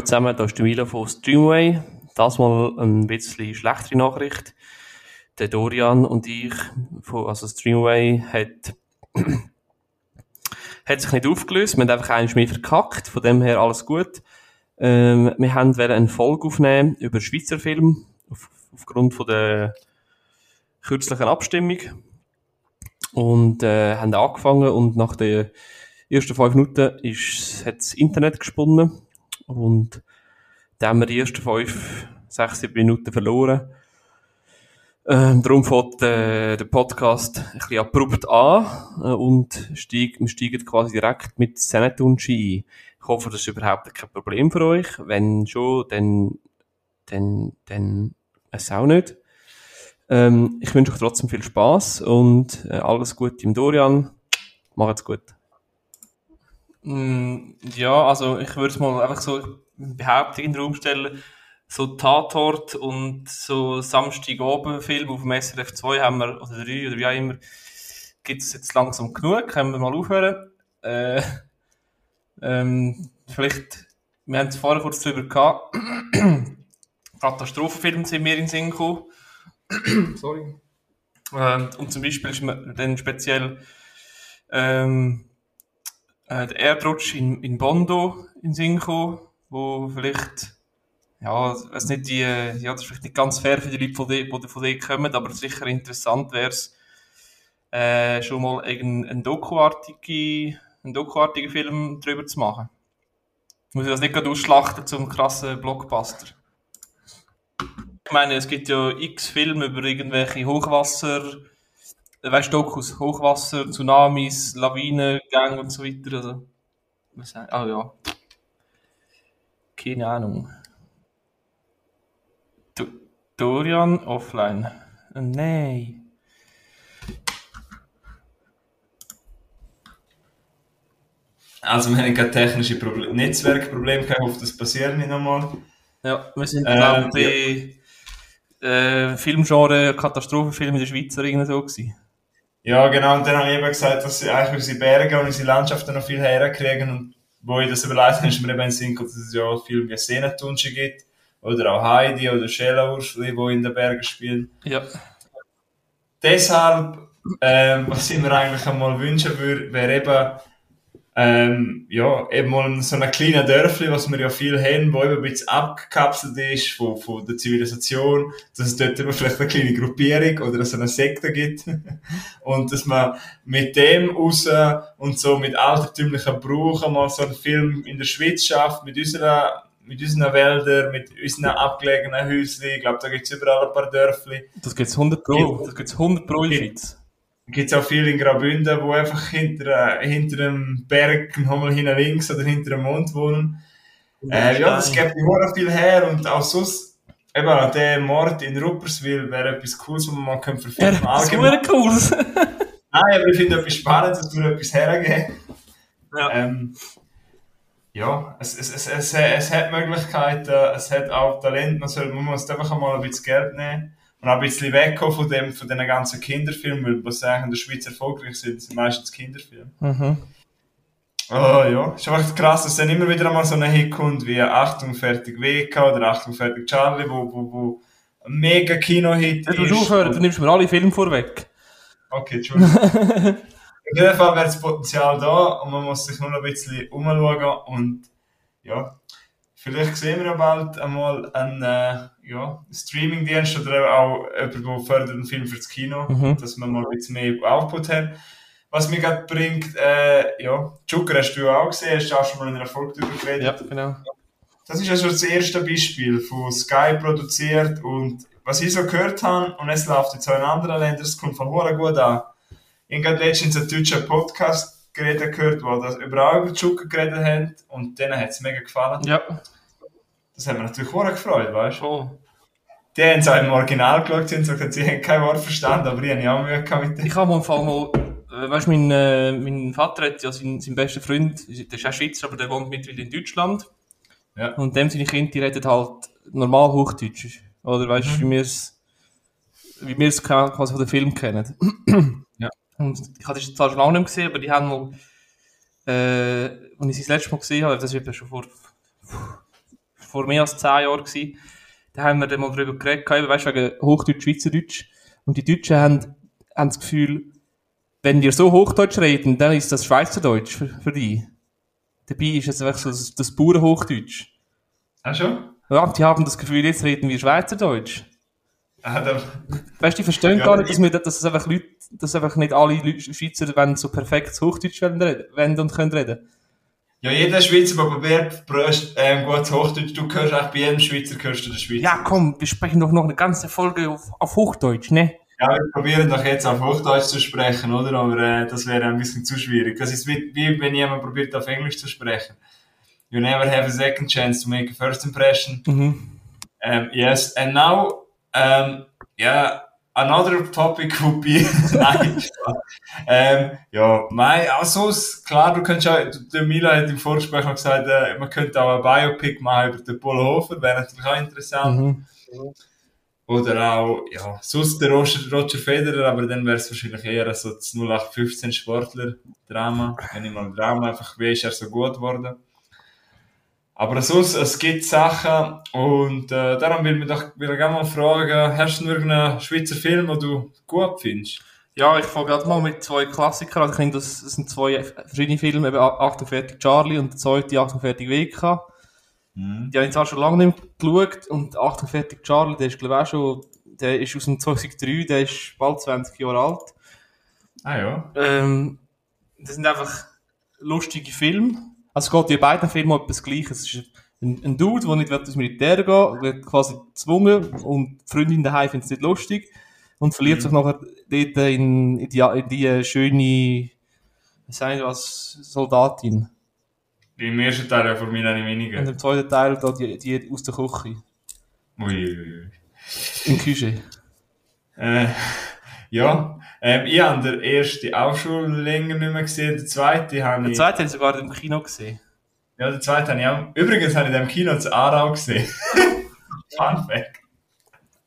Heute zusammen, da ist der Milo von Streamway. Das mal ein bisschen schlechtere Nachricht. Der Dorian und ich, von, also Streamway, hat, hat sich nicht aufgelöst. Wir haben einfach eines mehr verkackt. Von dem her alles gut. Ähm, wir haben eine Folge aufnehmen über Schweizer Film. Auf, aufgrund von der kürzlichen Abstimmung. Und, äh, haben angefangen und nach den ersten fünf Minuten ist, hat das Internet gesponnen. Und da haben wir die ersten fünf, sechs, sieben Minuten verloren. Ähm, darum fängt äh, der Podcast ein bisschen abrupt an äh, und steig, wir steigen quasi direkt mit Senetunchi ein. Ich hoffe, das ist überhaupt kein Problem für euch. Wenn schon, dann, dann, dann es auch nicht. Ähm, ich wünsche euch trotzdem viel Spaß und äh, alles Gute im Dorian. Macht's gut. Mm, ja, also ich würde mal einfach so Behauptung in den Raum stellen. So Tatort und so Samstagabend-Film auf dem SRF 2 haben wir, oder 3 oder wie auch immer, gibt es jetzt langsam genug. Können wir mal aufhören. Äh, ähm, vielleicht, wir haben es vorher kurz drüber gehabt. Katastrophenfilme sind mir in den Sinn gekommen. Sorry. Und, und zum Beispiel ist mir dann speziell ähm, äh, der Erdrutsch in, in Bondo in Sinn gekommen, wo vielleicht, ja, es nicht die, ja, das ist vielleicht nicht ganz fair für die Leute, die von, von dort kommen, aber sicher interessant wäre es, äh, schon mal einen Dokuartigen, einen Dokuartigen Film drüber zu machen. Muss ich das nicht gerade ausschlachten zum krassen Blockbuster? Ich meine, es gibt ja x Filme über irgendwelche Hochwasser, weißt du, Dokus, Hochwasser, Tsunamis, Lawinengang und so weiter. Also, was ah ja. Keine Ahnung. Do Dorian offline. Oh, nein. Also wir haben gerade technische Problem Netzwerkprobleme ich hoffe, das passiert nicht nochmal. Ja, wir sind, glaube ich, ja. äh, Filmgenre Katastrophenfilm in der Schweiz oder so gewesen. Ja, genau. Und dann habe ich eben gesagt, dass sie eigentlich unsere Berge und unsere Landschaften noch viel herkriegen. Und wo ich das überlegt habe, ist mir eben in Sinn dass es ja viel wie Seenetunsche gibt. Oder auch Heidi oder Schälerwurschli, die in den Bergen spielen. Ja. Deshalb, ähm, was ich mir eigentlich einmal wünschen würde, wäre eben, ähm, ja, eben mal so ein kleiner Dörfli, was wir ja viel haben, wo eben ein bisschen abgekapselt ist von, von der Zivilisation, dass es dort eben vielleicht eine kleine Gruppierung oder so eine Sekte gibt. und dass man mit dem raus und so mit altertümlichen Brauchen mal so einen Film in der Schweiz schafft, mit unserer mit unseren Wäldern, mit unseren abgelegenen Häuschen. Ich glaube, da gibt es überall ein paar Dörfli. Das gibt es 100 Pro. Das gibt es 100 Pro in der Schweiz gibt es auch viele in Graubünden, wo einfach hinter, äh, hinter einem Berg nochmal hinten links oder hinter einem Mond wohnen. Äh, ja, das gibt immer viel her und auch sonst, eben, der Mord in Rupperswil wäre etwas Cooles, wo man mal können verfilmen kann. Das wäre cool. Nein, aber ich finde etwas Spannendes, dass wir etwas hergeben. Ja. Ähm, ja, es, es, es, es, es hat Möglichkeiten, es hat auch Talent, man, soll, man muss einfach mal ein bisschen Geld nehmen und auch ein bisschen wegkommen von dem, von den ganzen Kinderfilmen, weil was eigentlich in der Schweiz erfolgreich sind, sind meistens Kinderfilme. Mhm. Oh ja, ist einfach krass, dass dann immer wieder einmal so ein Hit kommt wie Achtung, fertig WK oder Achtung, fertig Charlie, wo, wo, wo ein mega Kino-Hit ist. Du aufhören, du nimmst mir alle Filme vorweg. Okay, Entschuldigung. Auf jeden Fall wäre das Potenzial da und man muss sich nur noch ein bisschen umschauen und ja, Vielleicht sehen wir ja bald einmal einen äh, ja, Streaming-Dienst oder auch jemanden, der fördert einen Film fürs Kino, mhm. dass wir mal ein bisschen mehr Output haben. Was mir gerade bringt, äh, ja, Joker hast du auch gesehen, hast du auch schon mal in einer Folge darüber geredet. Ja, genau. Das ist also das erste Beispiel von Sky produziert und was ich so gehört habe, und es läuft jetzt auch in anderen Ländern, es kommt von Hora gut an. Ich habe letztens einen deutschen Podcast geredet gehört, wo das überall über Joker geredet haben und denen hat es mega gefallen. Ja. Das hat mich natürlich auch gefreut, weißt du? Oh. Die haben es auch im Original geschaut und gesagt, sie haben kein Wort verstanden, aber ich habe auch Mühe gehabt mit dem. Ich habe am Anfang mal, äh, weißt du, mein, äh, mein Vater hat ja seinen, seinen besten Freund, der ist auch Schweizer, aber der wohnt mittlerweile in Deutschland. Ja. Und dem seine Kinder, die reden halt normal Hochdeutsch. Oder weißt du, mhm. wie wir es wie wir es quasi von den Film kennen. ja. Und ich habe das zwar schon lange nicht gesehen, aber die haben mal, äh, als ich sie das letzte Mal gesehen habe, das ja schon vor vor mehr als zehn Jahren gewesen. Da haben wir dann mal drüber geredet, gehabt, weißt du, wegen Hochdeutsch, Schweizerdeutsch. Und die Deutschen haben, haben das Gefühl, wenn wir so Hochdeutsch reden, dann ist das Schweizerdeutsch für, für die. Dabei ist es einfach so das, das pure Hochdeutsch. Ach schon? Ja, die haben das Gefühl, jetzt reden wir Schweizerdeutsch. Ah, Weißt du, die verstehen Ja, gar nicht, ich- dass, wir, dass es einfach Leute, dass einfach nicht alle Leute, Schweizer wenn so perfekt Hochdeutsch wollen, und können reden. ja, jeder Schweizer, der probiert, bröst, ähm, gut Hochdeutsch, du hörst auch bei jedem Schweizer, hörst du den Schweizer. Ja, komm, wir sprechen doch noch eine ganze Folge auf, auf Hochdeutsch, ne? Ja, wir probieren doch jetzt auf Hochdeutsch zu sprechen, oder? Aber äh, das wäre ein bisschen zu schwierig. Das ist wie, wie wenn jemand probiert, auf Englisch zu sprechen. You never have a second chance to make a first impression. Mhm. Um, yes, and now, um, yeah, another topic would be, nein, ähm, ja, mein, also, s- klar, du könntest auch, der Mila hat im Vorgespräch noch gesagt, äh, man könnte auch ein Biopic machen über den Polo Hofer, wäre natürlich auch interessant. Mhm. Oder auch, ja, sonst der Roger, Roger Federer, aber dann wäre es wahrscheinlich eher so das 0815 Sportler-Drama. Wenn ich mal Drama einfach, wie ist er so gut geworden. Aber sonst, es gibt Sachen und äh, darum will ich doch will ich gerne mal fragen, hast du noch irgendeinen Schweizer Film, den du gut findest? Ja, ich fange gerade mal mit zwei Klassikern an. Ich denke, das, das sind zwei verschiedene Filme, eben 48 Charlie und der zweite 48 WK. Mhm. Die habe ich zwar schon lange nicht mehr geschaut und 48 Charlie, der ist glaube ich auch schon, der ist aus dem 2003, der ist bald 20 Jahre alt. Ah ja. Ähm, das sind einfach lustige Filme. Also es geht in beiden Filmen um etwas Gleiches. Es ist ein, ein Dude, der nicht will ins Militär gehen wird quasi gezwungen und die Freundin daheim findet es nicht lustig und verliert Mhm. sich nachher dort in, in, die, in die schöne, sagen wir was, Soldatin. Im ersten Teil ja von mir eine Und weniger. im zweiten Teil da die, die aus der Küche. Ui, ui, ui. In die Küche. Äh, ja, ähm, ich habe den ersten auch schon länger nicht mehr gesehen, den zweiten habe Der ich... zweite habe ich sogar im Kino gesehen. Ja, den zweiten habe ich auch... Übrigens habe ich den im Kino zu Aarau gesehen. Fun Fact.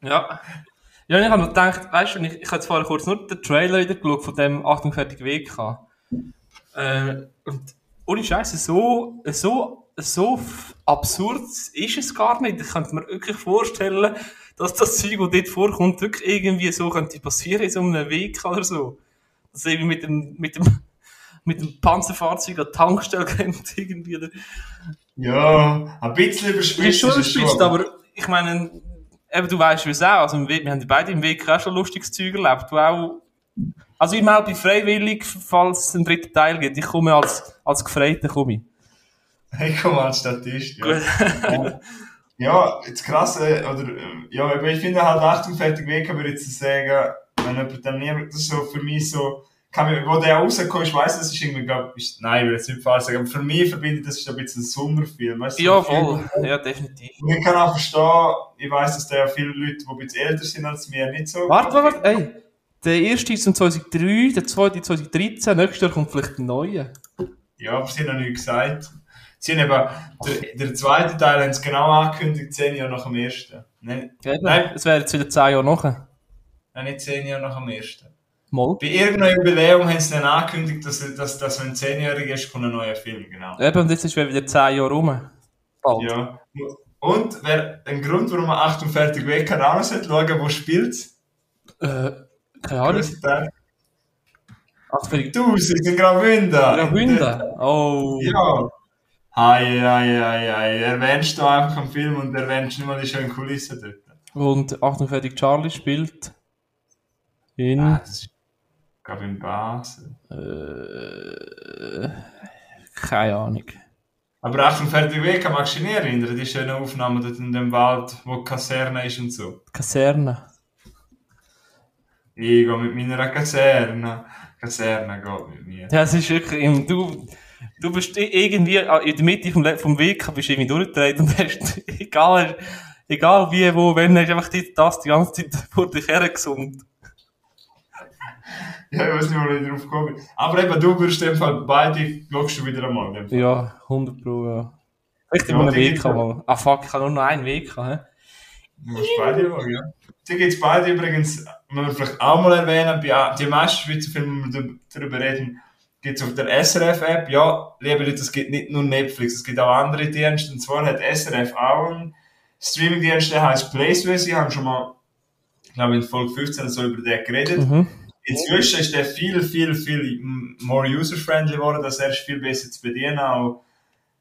Ja. Ja, und ich habe noch gedacht, weißt du, ich, ich habe jetzt vorher kurz nur den Trailer wieder geschaut von dem 48 WK. Äh, und ohne Scheiße, so, so, so absurd ist es gar nicht. Ich könnte mir wirklich vorstellen, dass das Zeug, das dort vorkommt, wirklich irgendwie so könnte passieren in so einem Weg oder so. Dass eben mit dem, mit dem, mit dem Panzerfahrzeug an die Tankstelle und irgendwie. der- Ja, ein bisschen überspitzt schon überspitzt, aber ich meine, eben, du weißt, wie es auch, also Weg, wir haben beide im Weg auch schon lustiges Zeug erlebt, du auch, also ich melde mich freiwillig, falls es einen dritten Teil gibt, ich komme als, als Gefreiter, komme ich. Ich komme als Statist, ja. Ja, jetzt krass, äh, oder, äh, ja, aber ich finde halt Achtung, fertig weg, aber jetzt zu sagen, wenn jemand dann nie, das ist so für mich so, kann mir, wo der rauskommt, ich weiss, das ist irgendwie, glaub, ist, nein, ich will jetzt nicht falsch sagen, aber für mich verbindet das ist ein bisschen ein Sommerfilm, weißt du? Ja, voll, Film, ja, definitiv. Und ich kann auch verstehen, ich weiss, dass da viele Leute, die ein bisschen älter sind als mir, nicht so. Warte, warte, warte, ey, der erste ist 2003, der zweite 2013, nächstes Jahr kommt vielleicht ein neuer. Ja, aber sie haben noch nichts gesagt. Sie haben eben, der, der zweite Teil haben sie genau angekündigt, zehn Jahre nach dem ersten. Nein, Ja, Nein. Es wäre jetzt wieder 10 Jahre nachher. nein, nicht zehn Jahre nach dem ersten. Mal. Bei irgendeinem Jubiläum haben sie dann angekündigt, dass, dass, dass wenn zehnjährig ist, kommt ein neuer Film, genau. Eben, und jetzt ist wieder 10 Jahre rum. Bald. Ja. Und wer, ein Grund, warum man 8 und fertig weg kann, auch noch sollte schauen, wo spielt's? Äh, keine Ahnung. Größter Teil. Ach, für die Du, sie sind in Graubünden. Graubünden. Oh. Ja. Hei, hei, hei, hei. Erwähnst du einfach am Film und erwähnst nicht mal die schönen Kulissen dort. Und 48 Charlie spielt in. Ah, das ist, ich glaube, in Basel. Äh, keine Ahnung. Aber 8 und fertig weg, magst du dich nicht erinnern? Die schönen Aufnahmen dort in dem Wald, wo die Kaserne ist und so. Kaserne. Ich gehe mit meiner Kaserne. Kaserne geht mit mir. Ja, es ist wirklich, im- du, du bist irgendwie in der Mitte vom, vom Weg, bist irgendwie durchgedreht und hast, egal, egal wie, wo, wenn, hast einfach die- das die ganze Zeit vor dich hergesungen. Ja, ich weiß nicht, wo ich drauf bin. Aber eben, du in dem Fall beide, schaust du wieder einmal. Ja, 100 Pro, ja. Vielleicht Ja, immer einen Weg mal. Ah fuck, ich habe nur noch einen Weg gehabt, Du musst beide schauen, ja. Die gibt's beide übrigens, wenn wir vielleicht auch mal erwähnen, bei, die meisten Schweizer Filme, die wir darüber reden, gibt es auf der SRF-App. Ja, liebe Leute, es gibt nicht nur Netflix, es gibt auch andere Dienste. Und zwar hat SRF auch einen Streaming-Dienst, der heißt PlaySwiss. Sie haben schon mal, glaube ich, in Folge 15 so über den geredet. Mhm. Inzwischen ist der viel, viel, viel more user-friendly geworden, dass er ist viel besser zu bedienen, auch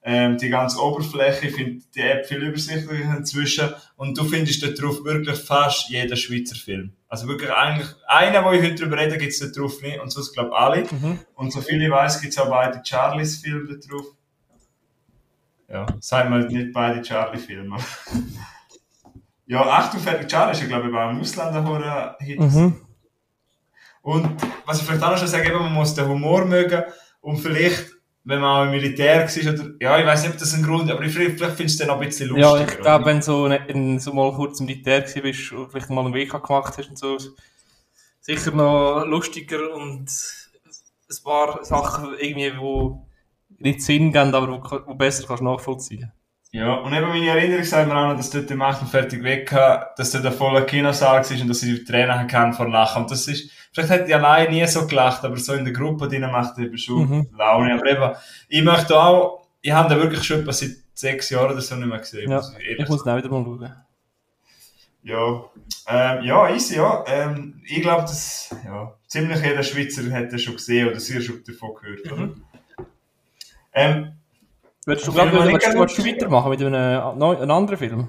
ähm, die ganze Oberfläche, ich finde die App viel übersichtlicher inzwischen und du findest dort drauf wirklich fast jeden Schweizer Film. Also wirklich eigentlich, einen, wo ich heute drüber rede, gibt es dort drauf nicht und sonst glaube ich alle. Mhm. Und so viel ich weiß, gibt es auch beide Charlies Filme dort drauf. Ja, sagen wir nicht beide Charlie-Filme. ja, Achtung, fertig, Charlie ist ja glaube ich auch ein Ausländer-Horror-Hit. Mhm. Und was ich vielleicht auch noch schon eben, man muss den Humor mögen und vielleicht, wenn man auch im Militär war, oder, ja, ich weiß nicht, ob das ein Grund ist, aber vielleicht, vielleicht findest du den noch ein bisschen lustiger. Ja, ich glaube, wenn du so, ne- so mal kurz im Militär bist und vielleicht mal einen Weg gemacht hast und so, sicher noch lustiger und ein paar Sachen irgendwie, wo nicht Sinn geben, aber wo, wo besser kannst nachvollziehen. Ja, und eben meine Erinnerung sagt mir auch noch, dass dort im 48 weg dass dort ein voller Kinosaal war und dass ich die Tränen kann vor Lachen. Und das ist, vielleicht hätte ich allein nie so gelacht, aber so in der Gruppe drin macht eben schon Mhm. Laune. Aber eben, ich möchte auch, ich habe den wirklich schon etwa seit sechs Jahren oder so nicht mehr gesehen. Ja, muss ich ich muss auch wieder mal schauen. Ja, ähm, ja, easy, ja. Ähm, ich glaube, dass ja, ziemlich jeder Schweizer hat den schon gesehen oder sehr schon davon gehört. Oder? Ähm, Würdest du, glaub, ich willst, willst du weitermachen mit einem, neu- einem anderen Film?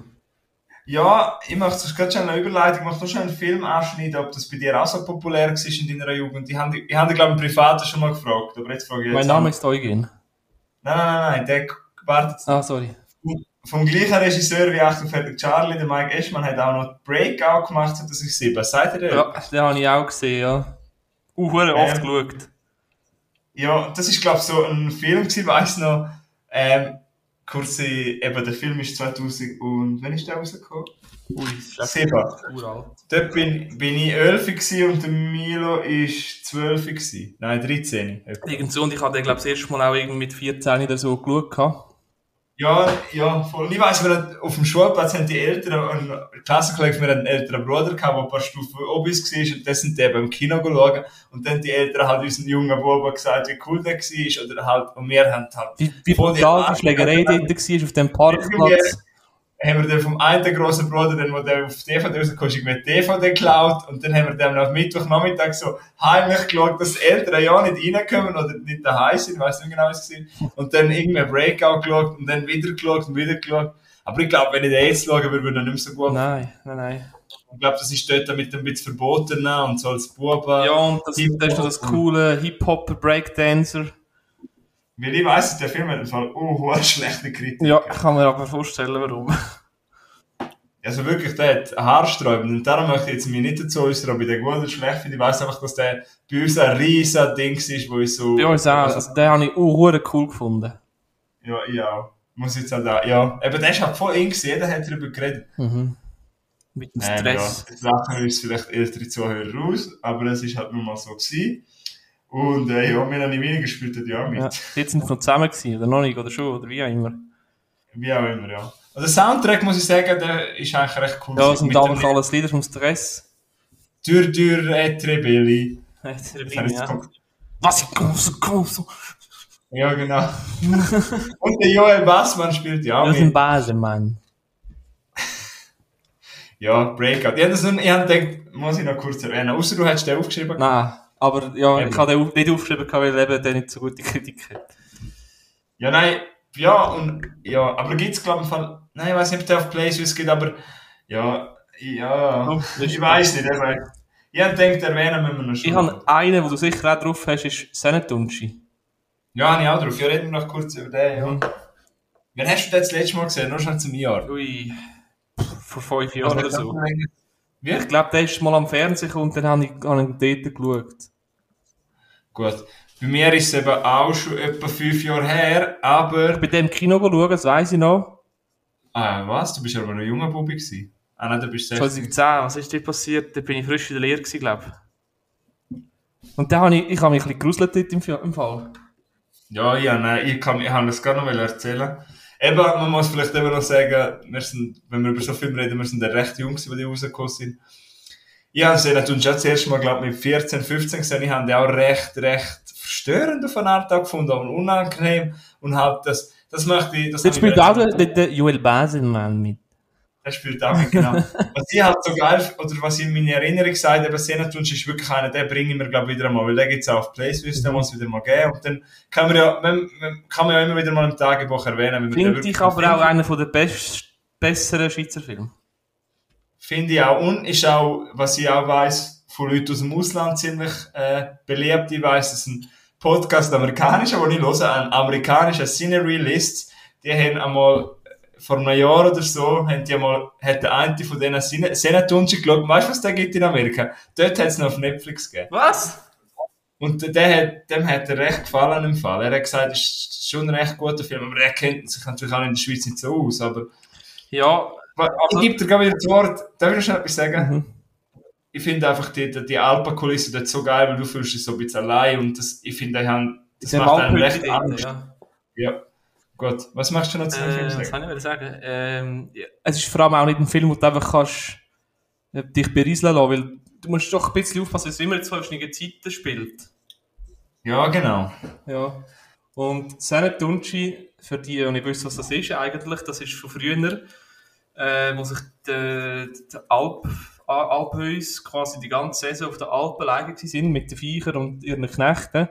Ja, ich möchte sonst gerade schon eine Überleitung, ich möchte noch schon einen Film anschneiden, ob das bei dir auch so populär war in deiner Jugend. Ich habe, ich dich, glaube ich, im Privaten schon mal gefragt, aber jetzt frage ich jetzt Mein Name an. ist Eugen. Nein, nein, nein, nein, der wartet Ah, sorry. vom gleichen Regisseur wie Achtung fertig Charlie, der Mike Eschmann hat auch noch Breakout gemacht 2007. Seid ihr der? Ja, den habe ich auch gesehen, ja. Uh, hure oft Ähm, geschaut. Ja, das ist glaube ich so ein Film gewesen, weiss noch. Ähm, kurze, eben der Film ist 2000 und wann ist der rausgekommen? Ui, Sieben. uralt. Dort bin, bin ich 11 gewesen und der Milo ist 12 gewesen. Nein, 13. etwa. Irgend so, und ich habe den, glaube ich, das erste Mal auch irgendwie mit 14 oder so geschaut. Ja, ja, voll. Ich weiss, wir hatten- auf dem Schulplatz haben die Eltern, ein Klassenkollege von mir hat einen älteren Bruder gehabt, der ein paar Stufen oben uns war und das sind die eben im Kino schauen. Und dann die Eltern halt unseren jungen Buben gesagt, wie cool der war oder halt, und wir haben halt Wie, wie brutal die. Schlägerei dort war auf dem Parkplatz. Haben wir dann vom einen grossen Bruder, dann, wo der auf DVD rausgekommen ist, die DVD geklaut und dann haben wir dann am Mittwochnachmittag so heimlich geschaut, dass die Eltern ja nicht reinkommen oder nicht daheim sind, ich weiss nicht genau, was es war. Und dann irgendwie ein Breakout geschaut und dann wieder geschaut und wieder geschaut. Aber ich glaube, wenn ich den jetzt schaue, würde er nicht mehr so gut. Nein, nein, nein. Ich glaube, das ist dort mit ein bisschen verboten und so als Buben. Ja, und das, das ist noch das coole Hip-Hop-Breakdancer. Weil ich weiss, der Film hat im Fall oh, schlechte Kritik. Ja, ich kann mir aber vorstellen, warum. Also wirklich, der hat haarsträubend. Und darum möchte ich jetzt mich nicht dazu äußern, ob ich den gut oder schlecht finde. Ich weiss einfach, dass der bei uns ein riesen Ding ist, wo ich so... Bei uns auch. Also, den habe ich auch cool gefunden. Ja, ich auch. Muss jetzt auch da... Ja, eben, der ist halt voll eng gewesen. Jeder hat darüber geredet. Mhm. Mit dem Ähm, ja, Stress. jetzt lachen uns vielleicht ältere Zuhörer raus, aber es ist halt nun mal so gewesen. Und äh, ja, Melanie Wiener spielt dort ja auch mit. Ja. Jetzt sind sie noch zusammen gewesen, oder noch nicht, oder schon, oder wie auch immer. Wie auch immer, ja. Also der Soundtrack, muss ich sagen, der ist eigentlich recht cool. Ja, das sind einfach alles Lieder vom Stress. Dur, dur, et rebelli. Jetzt Das habe ich jetzt ja. Was ich große, große. Ja, genau. Und der Joel Bassmann spielt ja auch Das mit. sind Basen, Mann. Ja, Breakout. Ich habe gedacht, muss ich noch kurz erwähnen. Außer du hättest den aufgeschrieben. Nein, aber ja, Eben. ich habe den nicht aufgeschrieben, weil eben der nicht so gute Kritik hat. Ja, nein, ja, und, ja, aber gibt's, glaube ich, im Fall, nein, ich weiß nicht, ob der auf Playswiss geht, aber, ja, ja, Oh, ich weiß nicht, aber, ich habe gedacht, erwähnen müssen wir noch schon. Ich habe einen, wo du sicher auch drauf hast, ist Senetunchi. Ja, habe ich auch drauf. Ja, reden wir noch kurz über den, ja. Wann hast du den das letzte Mal gesehen? Nur schon zum Jahr. Ui, vor fünf Jahren oder so. Wie? Ich glaube, der ist mal am Fernsehen und dann habe ich, habe ich dort geschaut. Gut. Bei mir ist es eben auch schon etwa fünf Jahre her, aber, Bei dem Kino schauen, das weiss ich noch. ah, was? Du bist aber noch ein junger Bubi gewesen. Ah, nein, du bist 16. 2010, was ist dort passiert? Da bin ich frisch in der Lehre gewesen, glaube ich. Und da habe ich, ich habe mich ein bisschen gegruselt dort im, im Fall. Ja, ja, nein, ich kann, ich kann das gar noch erzählen. Eben, man muss vielleicht eben noch sagen, wir sind, wenn wir über so Filme reden, wir sind ja recht jung, die rausgekommen sind. Ich habe schon das erste Mal, glaube ich, mit 14, 15 gesehen. Ich habe die auch recht, recht störend auf eine Art auch gefunden, aber unangenehm. Und halt, das, das möchte ich, das ich spielt auch der, der Joel Baselmann mit. Der spielt auch mit, genau. was ich halt so geil, oder was ich in meiner Erinnerung gesagt habe, Senatunsch ist wirklich einer, den bringen wir, glaube ich, wieder einmal, weil den gibt's auch auf Playswiss, den muss es wieder mal geben. Und dann kann man ja, man, man, kann man ja immer wieder mal im Tagebuch erwähnen, wenn man den Finde wirklich ich aber auch einer von der best, besseren Schweizer Filme. Finde ich auch. Und ist auch, was ich auch weiss, von Leuten aus dem Ausland ziemlich äh, beliebt. Ich weiss, dass ein Podcast amerikanischer, den ich höre, ein amerikanischer Scenery List, die haben einmal vor einem Jahr oder so, haben die einmal, hat der eine von denen Senatunci geschaut. Weißt du, was der gibt in Amerika? Dort hat es noch auf Netflix gegeben. Was? Und der hat, dem hat er recht gefallen im Fall. Er hat gesagt, es ist schon ein recht guter Film, aber er kennt sich natürlich auch in der Schweiz nicht so aus. Aber Ja, ich gebe dir gerade wieder das Wort. Darf ich noch schnell etwas sagen? Mhm. Ich finde einfach die, die, die Alpenkulisse dort so geil, weil du fühlst dich so ein bisschen allein und das, ich finde, die haben, das der macht einem recht Angst. ja. Ja. Gut. Was machst du noch zu dem Film Äh, was sagen? kann ich sagen? Ähm, ja, es ist vor allem auch nicht ein Film, wo du einfach kannst, äh, dich berieseln lassen, weil du musst doch ein bisschen aufpassen, dass es immer in zwei verschiedenen Zeiten spielt. Ja, genau. Ja. Und Senet Dunci, für die, die nicht wissen, was das ist eigentlich, das ist von früher, äh, wo sich die, die Alp, Alphäus quasi die ganze Saison auf den Alpen gelegen sind mit den Viechern und ihren Knechten,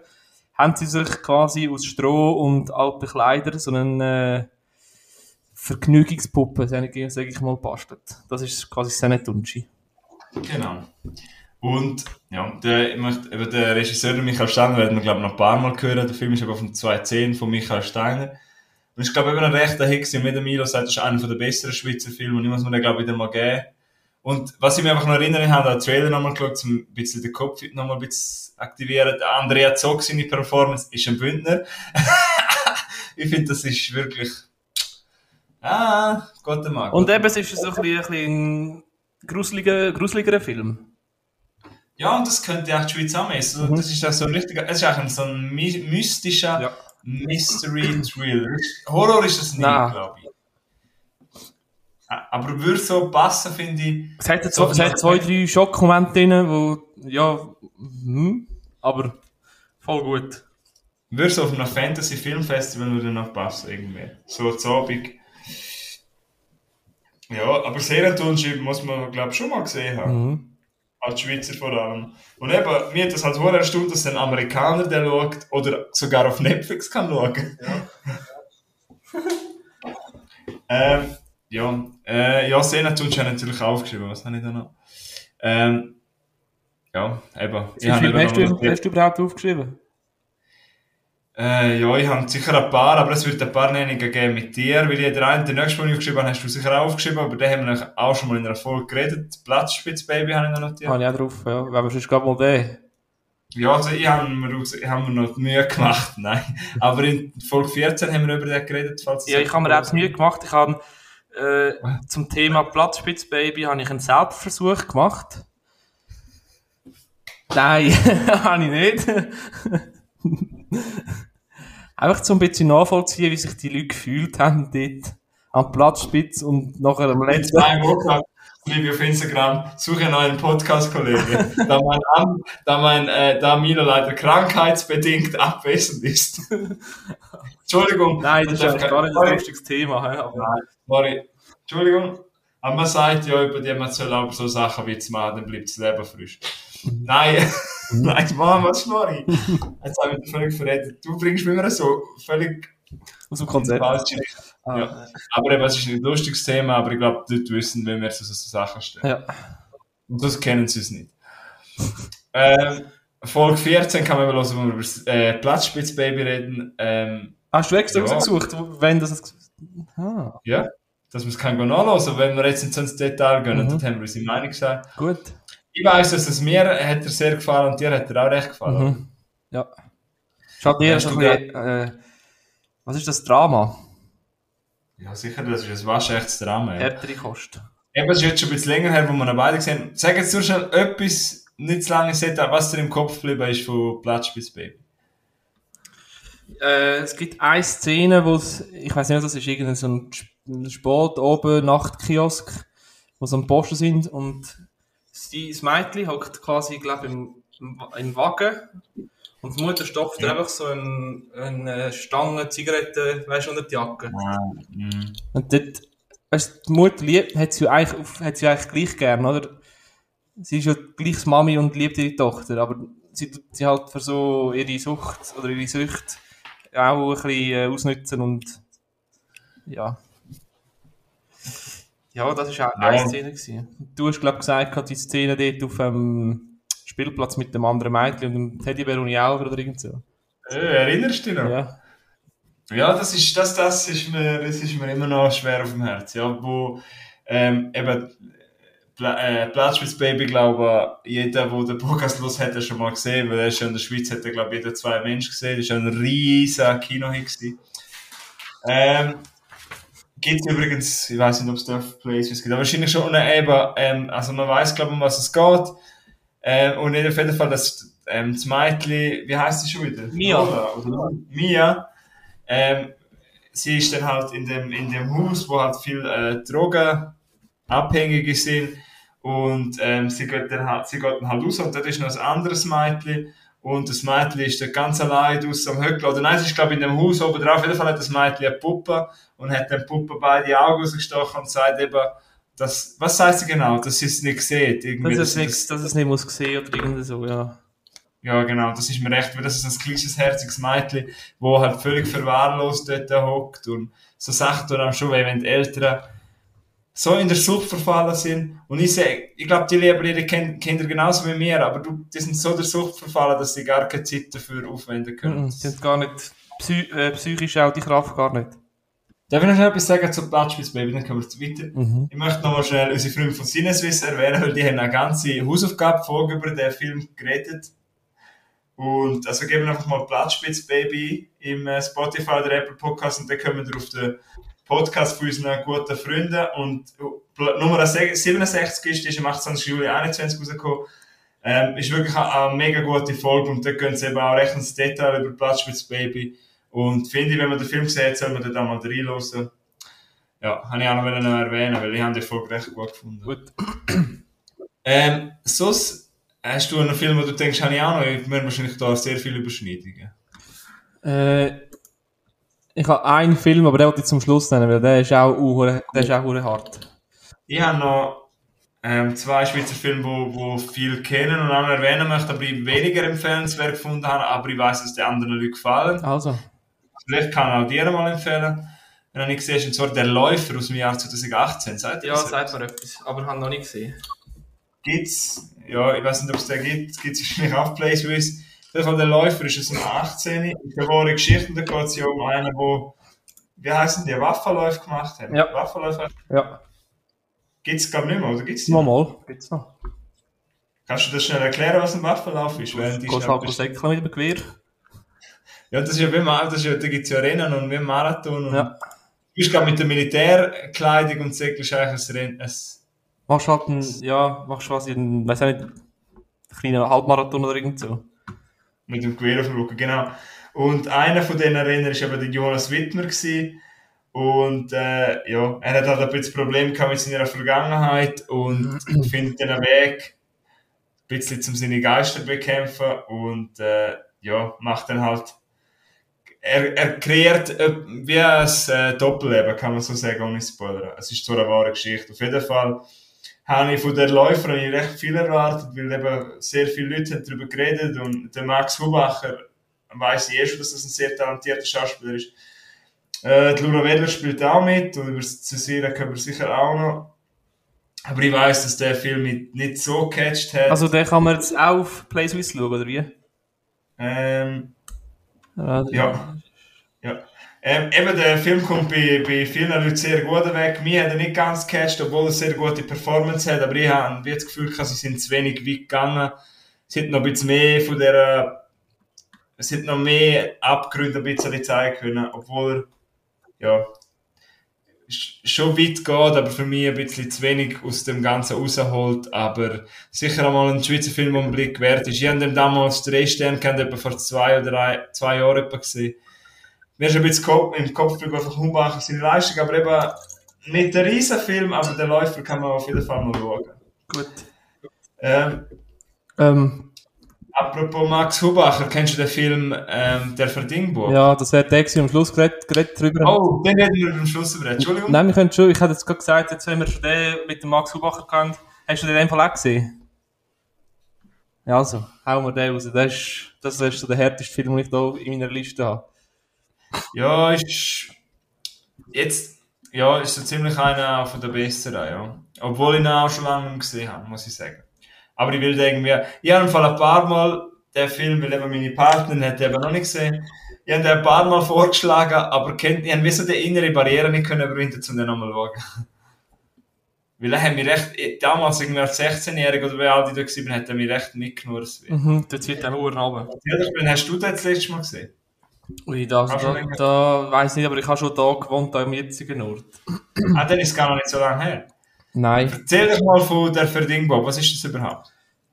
haben sie sich quasi aus Stroh und alten Kleidern so eine äh, Vergnügungspuppe, sage ich, mal, bastelt. Das ist quasi Senet Dunci. Genau. Und, ja, der, der Regisseur, der Michael Steiner, werden wir, glaube ich, noch ein paar Mal hören. Der Film ist eben von 2010 von Michael Steiner. Und ich glaube, eben ein rechter Hicks, wie der Milo sagt, das ist einer der besseren Schweizer Filme und ich muss mir den, glaube ich, wieder mal geben. Und was ich mir einfach noch erinnere, ich habe den Trailer nochmal geschaut, um ein bisschen den Kopf nochmal ein bisschen aktivieren. Der Andrea Zog, seine Performance, ist ein Bündner. ich finde, das ist wirklich, ah, Gott der Mann. Und eben, es ist so ein bisschen, ein, gruseliger, gruseligerer Film. Ja, und das könnte auch die Schweiz haben. Also, Das ist auch so ein richtiger, es ist auch ein, so ein my- mystischer Ja. Mystery Thriller. Horror ist das nicht, glaube ich. Aber würde so passen, finde ich. Es hat, zwei, es hat zwei, drei Schockmomente drin, wo, ja, hm, aber voll gut. Würde so auf einem Fantasy-Filmfestival würde noch passen, irgendwie. So zu Abend. Ja, aber Serientunschib muss man, glaube ich, schon mal gesehen haben. Mhm. Als Schweizer vor allem. Und eben, mir hat das halt vorher erstaunt, dass ein Amerikaner der schaut oder sogar auf Netflix kann schauen. ähm, ja, äh, ja, Szene tut schon natürlich aufgeschrieben. Was habe ich da noch? Ähm, ja, eben. Wie viel hast du, hast du überhaupt aufgeschrieben? Äh, ja, ich habe sicher ein paar, aber es wird ein paar Nennungen geben mit dir, weil ich den einen, den nächsten, den ich aufgeschrieben habe, hast du sicher auch aufgeschrieben, aber den haben wir auch schon mal in einer Folge geredet. Platzspitz-Baby habe ich noch notiert. Habe ich auch drauf, ja. Aber sonst gerade mal den. Ja, also ich habe mir, ich habe mir noch die Mühe gemacht, nein. Aber in Folge 14 haben wir über den geredet, falls Ja, ich habe mir auch die Mühe gemacht. Ich habe, äh, zum Thema Platzspitzbaby habe ich einen Selbstversuch gemacht. Nein, habe ich nicht. Einfach so ein bisschen nachvollziehen, wie sich die Leute gefühlt haben dort am Platzspitz und nachher am letzten. zwei Wochen, liebe auf Instagram, suche einen neuen Podcast-Kollegen. da mein, da mein, äh, da Milo leider krankheitsbedingt abwesend ist. Entschuldigung. Nein, das ist eigentlich kein- gar nicht ein lustiges Thema. Aber Nein, sorry. Entschuldigung. Aber man sagt ja über die, man soll aber so Sachen wie zu machen, dann bleibt das Leben frisch. Nein, nein, Mann, was sorry. Jetzt habe ich mich völlig verredet. Du bringst mich immer so völlig aus dem Konzept. Ah, Ja. Aber eben, es ist ein lustiges Thema, aber ich glaube, dort wissen, wenn wir so, so Sachen stellen. ja. Und das kennen sie es nicht. ähm, Folge 14 kann man mal hören, wo wir über das äh, Platzspitzbaby reden. Ähm, Hast du extra Ja. rausgesucht, wenn das. Ah, ja, dass man es kann nachlesen Wenn wir jetzt nicht so ins Detail gehen, Mhm. dann haben wir unsere Meinung gesagt. gut. Ich weiss, dass es mir hat er sehr gefallen und dir hat er auch recht gefallen. Mhm. Ja. Schaut eher Hast so ein du bisschen, äh, was ist das Drama? Ja, sicher, das ist ein waschechtes Drama. Ja. Härtere Kost. Eben, es ist jetzt schon ein bisschen länger her, wo wir noch beide gesehen haben. Sag jetzt nur schnell etwas, nicht zu lange Set, was dir im Kopf geblieben ist von Platzspitzbaby. Äh, es gibt eine Szene, wo es, ich weiß nicht, das ist irgendein so ein Sp- ein Sport oben Nachtkiosk, wo so am Posten sind und sie, das Mädchen hockt quasi, glaube im, im, im Wagen Und die Mutter stopft ja. einfach so eine, eine Stange Zigaretten, weißt du, unter die Jacke. Ah, mm. Und dort, weißt, die Mutter liebt, hat sie eigentlich, hat sie eigentlich gleich gern, oder? Sie ist ja gleich Mami und liebt ihre Tochter, aber sie tut sie halt für so ihre Sucht oder ihre Sucht auch ein bisschen äh, ausnutzen und ja. Ja, das war auch eine. Szene. Gewesen. Du hast, glaube ich, gesagt, die Szene dort auf dem Spielplatz mit dem anderen Mädchen und dem Teddybär und Jauber oder irgend so. Äh, erinnerst du dich noch? Ja. Ja, das ist, das, das, ist mir, das ist mir immer noch schwer auf dem Herz. Ja, wo ähm, eben äh, Platzspitz Baby, glaube jeder, der den Podcast los hat, hat schon mal gesehen, weil er ist schon in der Schweiz, hat er, glaube jeder zwei Menschen gesehen. Das war ein riesiger Kinohit. Ähm, gibt übrigens, ich weiß nicht, ob es da Places gibt, aber wahrscheinlich schon eben, ähm, also man weiß, glaube ich, um was es geht. Ähm, und auf jeden Fall, das, ähm, das Mädchen, wie heißt sie schon wieder? Mia. Oder, oder Mia. Ähm, sie ist dann halt in dem, in dem Haus, wo halt viel äh, Drogenabhängige sind. Und ähm, sie, geht dann halt, sie geht dann halt raus und dort ist noch ein anderes Mädchen. Und das Mädchen ist dann ganz allein aus am Höckl. Oder nein, es ist glaube ich in dem Haus oben drauf. Auf jeden Fall hat das Mädchen eine Puppe und hat den Puppe beide Augen rausgestochen und sagt eben, dass, was heißt sie genau? Dass sie es nicht sieht. Irgendwie, dass, es nicht, dass es nicht muss sehen oder irgendwie so, ja. Ja, genau, das ist mir recht, weil das ist ein kleines, herziges Mädchen, wo halt völlig verwahrlost dort hockt und so sagt er dann schon, wenn die Eltern so in der Sucht verfallen sind. Und ich sehe, ich glaube, die lieben ihre Kinder genauso wie mir, aber du, die sind so der Sucht verfallen, dass sie gar keine Zeit dafür aufwenden können. Mm, die sind gar nicht, psy äh, psychisch auch die Kraft gar nicht. Darf ich noch etwas sagen zu Platschmiss Baby, dann kommen wir weiter. Mhm. Ich möchte noch mal schnell unsere Freunde von Sinneswiss erwähnen, weil die haben eine ganze Hausaufgabenfolge über den Film geredet. Und also geben wir einfach mal Platzspitz Baby im äh, Spotify oder Apple Podcast und dann kommen wir auf den Podcast von unseren guten Freunden. Und Nummer 67 ist, die ist am 28. Juli 21 rausgekommen. Ähm, ist wirklich eine, eine, mega gute Folge und da können sie eben auch recht ins Detail über Platzspitz Baby. Und finde ich, wenn man den Film sieht, soll man da mal reinhören. Ja, habe ich auch noch erwähnen, weil ich habe die Folge recht gut gefunden. Gut. Ähm, sonst hast du einen Film, wo du denkst, habe ich auch noch, wir haben wahrscheinlich da sehr viele Überschneidungen. Äh, ich habe einen Film, aber den wollte ich zum Schluss nennen, weil der ist auch, uh, der ist auch hart. Ich habe noch ähm, zwei Schweizer Filme, wo, wo viel kennen und auch erwähnen möchte, aber ich weniger empfehlenswert gefunden habe, aber ich weiß, dass die anderen Leuten gefallen. Also. Vielleicht kann ich auch dir mal empfehlen. Wenn du nicht gesehen hast, und zwar Der Läufer aus dem Jahr 2018. Seid ja, sagt mir etwas, aber ich habe noch nicht gesehen. Gibt's, ja, ich weiß nicht, ob es den gibt, gibt es wahrscheinlich auf Placeways. Der von der Läufer ist es ein 18. Ist eine wahre Geschichte, da geht es ja um einen, der, wie heißen die, Waffenläufe gemacht hat. Ja. Waffenläufe. Ja. Gibt es, glaube ich, nicht mehr, oder gibt es Nochmal, gibt es noch. Kannst du das schnell erklären, was ein Waffenlauf ist? Während halt pro Säckchen mit dem Gewehr. Ja, das ist ja wie das ist ja, da gibt es ja Rennen und wie Marathon. Und ja. Du bist gerade mit der Militärkleidung und säckelst eigentlich ein Rennen. Machst halt ein, ja, machst quasi einen, weiß nicht, einen kleinen Halbmarathon oder irgend so mit dem Gewehr auf dem Rücken, genau. Und einer von diesen Rennern war eben der Jonas Wittmer. Gewesen. Und äh, ja, er hat halt ein bisschen Probleme gehabt mit seiner Vergangenheit und findet dann einen Weg, ein bisschen zum seine Geister bekämpfen und äh, ja, macht dann halt er, er kreiert äh, wie ein äh, Doppelleben, kann man so sagen, ohne Spoiler. Es ist zwar eine wahre Geschichte. Auf jeden Fall habe ich von der Läuferin recht viel erwartet, weil eben sehr viele Leute haben darüber geredet und der Max Hubacher weiß ich eh schon, dass das ein sehr talentierter Schauspieler ist. Äh, die Laura Wedler spielt auch mit und über Cecilia können wir sicher auch noch. Aber ich weiß, dass der Film nicht, so gecatcht hat. Also den kann man jetzt auch auf PlaySwiss schauen, oder wie? Ähm, ja. ja. Ähm, eben, der Film kommt bei, bei vielen Leuten sehr gut weg. Mir hat er nicht ganz gecatcht, obwohl er sehr gute Performance hat, aber ich habe das Gefühl, sie sind zu wenig weit gegangen. Es hat noch ein bisschen mehr von der, es hat noch mehr Abgründe ein bisschen zeigen können, obwohl ja, schon weit geht, aber für mich ein bisschen zu wenig aus dem Ganzen rausholt, aber sicher einmal ein Schweizer Film um den Blick wert ist. Ich habe den damals drei Sterne kennt, etwa vor zwei oder drei, zwei Jahren gesehen mir ist ein bisschen im Kopf über einfach Humbacher seine Leistung, aber eben nicht der Riesenfilm, aber der Läufer kann man auf jeden Fall mal schauen. Gut. Ähm, ähm, Apropos Max Hubacher, kennst du den Film ähm, Der Verdingbuch? Ja, das wäre der am Schluss geredet, geredet drüber. Oh, den reden wir am Schluss über. Entschuldigung. Nein, wir können schon, ich hätte jetzt gerade gesagt, jetzt haben wir schon den mit dem Max Hubacher gekannt. Hast du den einfach auch gesehen? Ja, also, hauen wir den raus. Das ist, das ist so der härteste Film, den ich hier in meiner Liste habe. Ja, ist jetzt ja, ist so ziemlich einer von der besseren, ja. Obwohl ich ihn auch schon lange nicht gesehen habe, muss ich sagen. Aber ich will irgendwie, ich habe Fall ein paar Mal den Film, weil eben meine Partnerin hat eben noch nicht gesehen. Ich habe den ein paar Mal vorgeschlagen, aber kennt, ich habe wie so die innere Barriere nicht können überwinden, um den nochmal zu schauen. Weil er hat mich recht, damals irgendwie als 16-Jähriger oder wie alt ich da war, hat er mich recht mitgenommen. Mhm, dort wird dann Uhr runter. Hast du das letzte Mal gesehen? Ui, da, da, da weiß nicht, aber ich habe schon da gewohnt, am jetzigen Ort. ah, dann ist es gar noch nicht so lange her. Nein. Erzähl doch mal von der Verdingbub, was ist das überhaupt?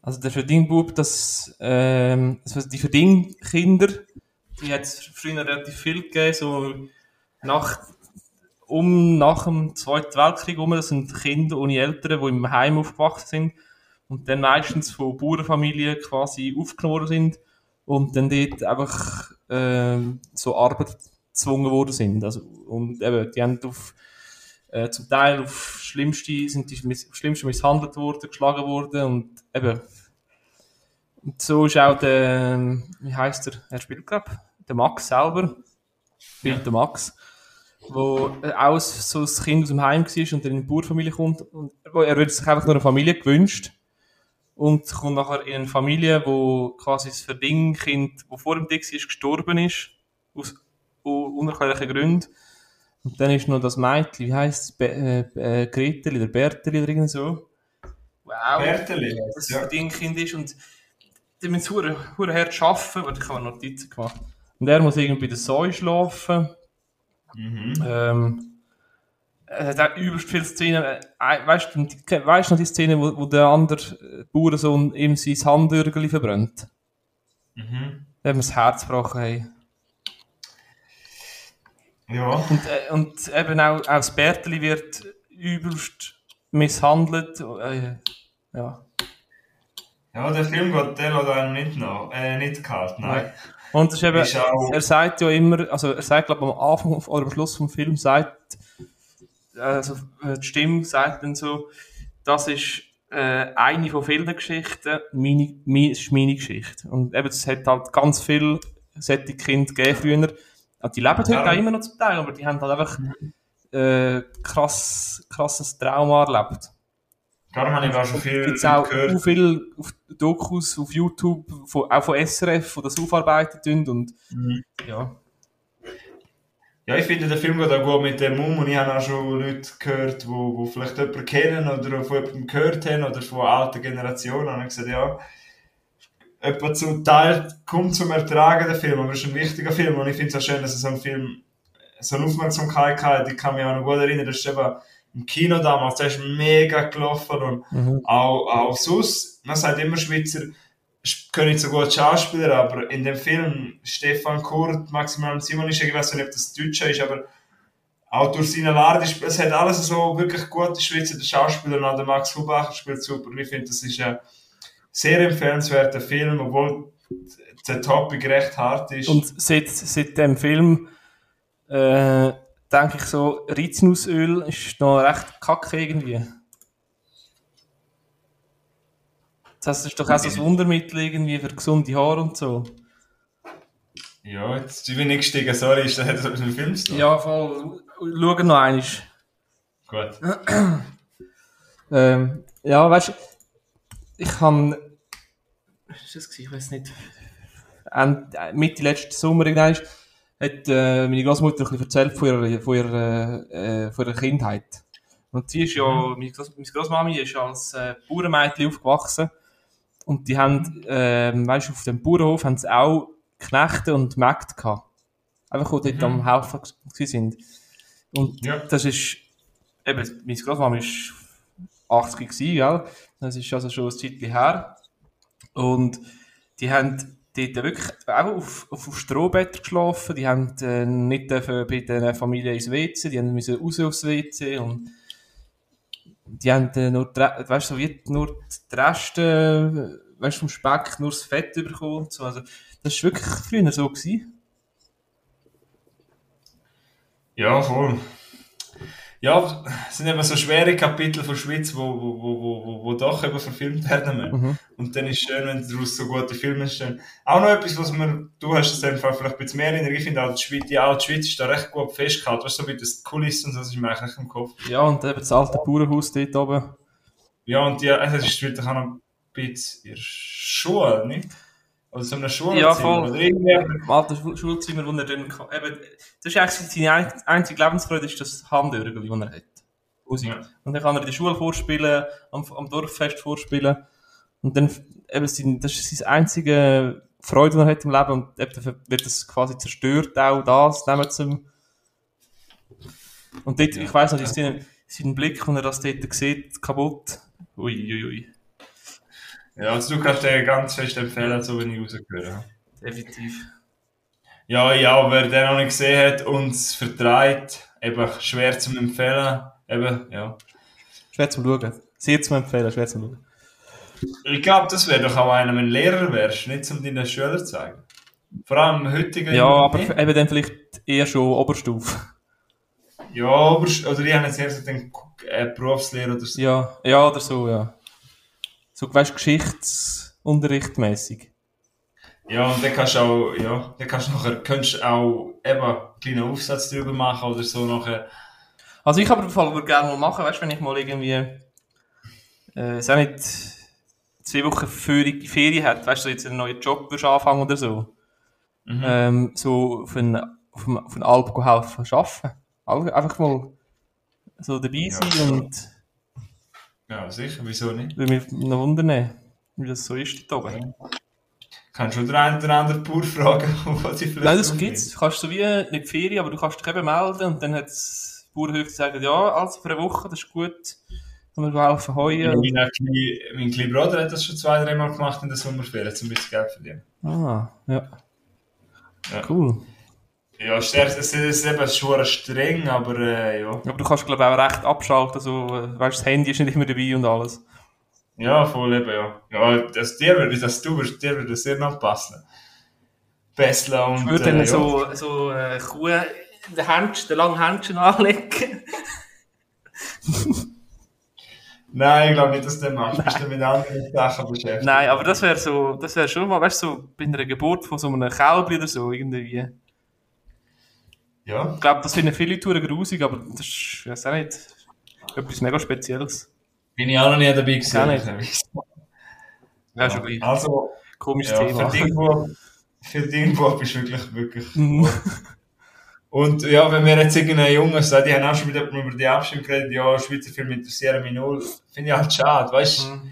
Also der Verdingbub, das, ähm, also die Verdingkinder, die hat es früher relativ viel gegeben, so nach, um, nach dem Zweiten Weltkrieg rum, das sind Kinder ohne Eltern, die im Heim aufgewachsen sind und dann meistens von Bauernfamilien quasi aufgenommen sind und dann dort einfach ähm, so Arbeit gezwungen worden sind. Also, und eben, die haben auf, äh, zum Teil auf schlimmste, sind die miss schlimmste misshandelt worden, geschlagen worden und eben, und so ist auch der, wie heißt er, er spielt glaube der Max selber, spielt ja. der Max, wo auch so ein Kind aus dem Heim war und dann in eine Bauernfamilie kommt und er wird sich einfach nur eine Familie gewünscht und kommt nachher in eine Familie, wo quasi das Verdingkind, wo vor dem Dix ist, gestorben ist, aus unerklärlichen Gründen. Und dann ist noch das Mädchen, wie heisst es, Be äh, äh, Gretel oder Berteli oder irgend so. Wow. Berteli. Das ja. Verdingkind ist und die müssen hure, hure hart arbeiten, weil ich habe Notizen gemacht. Und er muss irgendwie bei der Säu schlafen. Mhm. Ähm, es hat auch übelst viele Szenen. Äh, weißt du weißt noch die Szene, wo, wo der andere äh, Bauernsohn ihm sein Handürgel verbrennt? Mhm. Da haben wir das Herz gebrochen. Hey. Ja. Und, äh, und eben auch, auch das Berteli wird übelst misshandelt. Äh, ja. Ja, der Film geht der oder einem nicht noch, äh, nicht kalt, nein. nein. Und ist eben, ist er sagt ja immer, also er sagt glaube am Anfang oder am Schluss vom Film, sagt, also äh, die Stimme sagt dann so, das ist äh, eine von vielen Geschichten, meine, meine, ist meine Geschichte. Und eben, es hat halt ganz viele solche Kinder gegeben früher. Also die leben heute ja. auch immer noch zum Teil, aber die haben halt einfach äh, krass, krasses Trauma erlebt. Darum habe ich auch schon viel Gibt's auch gehört. Auch viel auf Dokus auf YouTube, von, auch von SRF, die das aufarbeitet und mhm. ja. Ja, ich finde, der Film geht auch gut mit dem um und ich habe auch schon Leute gehört, die, die vielleicht jemanden kennen oder von jemandem gehört haben oder von alten Generationen und ich gesagt, ja, etwa zum Teil kommt zum Ertragen der Film, aber es ist ein wichtiger Film und ich finde es auch schön, dass es so ein Film so eine Aufmerksamkeit hat. Ich kann mich auch noch gut erinnern, das ist eben im Kino damals, der ist mega gelaufen und mhm. auch, auch sonst, man sagt immer Schweizer, können nicht so gut Schauspieler, aber in dem Film Stefan Kurt, Maximilian Simon, ich weiß nicht, ob das Deutsche ist, aber auch durch seine Lade, es hat alles so wirklich gute Schweizer Schauspieler und auch der Max Hubacher spielt super. Ich finde, das ist ein sehr empfehlenswerter Film, obwohl der Topic recht hart ist. Und seit, seit dem Film äh, denke ich so, Rizinusöl ist noch recht kacke irgendwie. Das ist doch auch so ein Wundermittel irgendwie für gesunde Haare und so. Ja, jetzt bin ich nicht gestiegen, sorry, ist das hat das mit dem Film zu Ja, voll. Schau noch einmal. Gut. ähm, ja, weißt du, ich kann. Was war das? Ich weiß nicht. Mitte letzten Sommer irgendwann hat äh, meine Großmutter ein bisschen erzählt von ihrer, von ihrer, äh, von ihrer Kindheit. Und sie ist ja, mhm. meine, meine Großmami ist ja als äh, Bauernmädchen aufgewachsen. Und die haben, ähm, weißt du, auf dem Bauernhof haben sie auch Knechte und Mägde gehabt. Einfach, die dort mhm. am Haufen sind. Und ja. das ist, eben, meine Großmama ist 80 gewesen, gell? Das ist also schon ein Zeitchen her. Und die haben dort wirklich auch auf, auf, auf Strohbett geschlafen. Die haben äh, nicht bei der Familie ins WC, die haben müssen raus aufs WC und die haben äh, nur, weißt du, so wie nur die Reste weißt, vom Speck nur das Fett überkommt. So. Also, das war wirklich früher so. Gewesen. Ja, voll. Ja, es sind eben so schwere Kapitel von Schweiz, wo, wo, wo, wo, wo, doch eben verfilmt werden müssen. Mhm. Und dann ist es schön, wenn daraus so gute Filme entstehen. Auch noch etwas, was man, du hast es einfach vielleicht ein bisschen mehr in ich finde, auch die Schweiz, die alte Schweiz ist da recht gut festgehalten. Weißt du, so wie das Kulissen und so, das ist mir eigentlich im Kopf. Ja, und eben das alte Bauernhaus dort oben. Ja, und die, also es ist wirklich auch noch ein bisschen in der Schule, nicht? Oder so eine Schule. Ja, voll. Oder irgendwie. Im alten Schul- Schulzimmer, wo er dann, eben, das ist eigentlich seine ein- einzige Lebensfreude, ist das Handörgel, das er hat. Musik. Ja. Und dann kann er in der Schule vorspielen, am, am Dorffest vorspielen. Und dann, eben, sein, das ist seine einzige Freude, die er hat im Leben. Und eben, wird das quasi zerstört, auch das, nehmen zum. Und dort, ich weiss noch, ist sein, sein Blick, wenn er das dort sieht, kaputt. Ui, ui, ui. Ja, also du kannst den ganz fest empfehlen, so wie ich rausgehört habe. Definitiv. Ja, ja, wer den noch nicht gesehen hat und es vertreibt, eben schwer zu empfehlen. Eben, ja. Schwer zum Schauen. Sehr zu empfehlen, schwer zum Schauen. Ich glaube, das wäre doch auch einer, wenn du Lehrer wärst, nicht um deinen Schülern zu zeigen. Vor allem im heutigen Ja, aber nicht. eben dann vielleicht eher schon Oberstufe. Ja, aber, oder ich habe jetzt eher so den äh, Berufslehrer oder so. Ja, ja, oder so, ja. So, weißt du, Geschichtsunterricht mäßig. Ja, und dann kannst du auch, ja, dann kannst du nachher, könntest du auch eben einen kleinen Aufsatz drüber machen oder so nachher. Also ich aber im Fall würde gerne mal machen, weißt du, wenn ich mal irgendwie, äh, ist auch nicht zwei Wochen Ferien, Ferien hat, weißt du, jetzt einen neuen Job würdest anfangen oder so. Mhm. Ähm, so auf einen, auf einen, auf einen Alp helfen, arbeiten. Einfach mal so dabei Ja, sein klar. und Ja, sicher, wieso nicht? würde mich noch wundern, wie das so ist dort oben. Kannst du den einen oder anderen Bauer fragen, was sie vielleicht Nein, das drauf gibt's. Du kannst so wie nicht Ferien, aber du kannst dich eben melden und dann hat das Bauernhöfe die sagen, ja, also für eine Woche, das ist gut. Dann wir helfen heuen. Mein, mein kleiner Bruder hat das schon zwei, dreimal gemacht in der Sommerferien, zum bisschen Geld verdienen. Ah, ja. Ja. Cool. Ja, es ist, ist eben schon streng, aber äh, ja. Aber du kannst, glaube ich, auch recht abschalten. Also, äh, weißt, das Handy ist nicht immer dabei und alles. Ja, voll eben, ja. Ja, das, dir würde das du würdest, dir würde das sehr noch passen. Bessler und. Ich würde äh, dann ja. so, so äh, Kuh in den, Händchen, den langen Händchen anlegen. Nein, ich glaube nicht, dass du das machst. Du bist dann mit anderen Sachen beschäftigt. Nein, aber das wäre so, das wäre schon mal, weißt du, so bei einer Geburt von so einem Kälbchen oder so, irgendwie. Ja. Ich glaube, das finden viele Touren grusig, aber das ist, ich weiß auch nicht, etwas mega Spezielles. Bin ich auch noch nie dabei Auch gewesen. nicht. Ja, schon gleich. Also, Komisches ja, Thema. für Dingbob, für Dingbob ist wirklich, wirklich. Mhm. Und ja, wenn mir jetzt irgendein Junge sagt, die haben auch schon wieder über die Abstimmung geredet, ja, Schweizer Filme interessieren mich null, finde ich halt schade, weißt du? Mhm.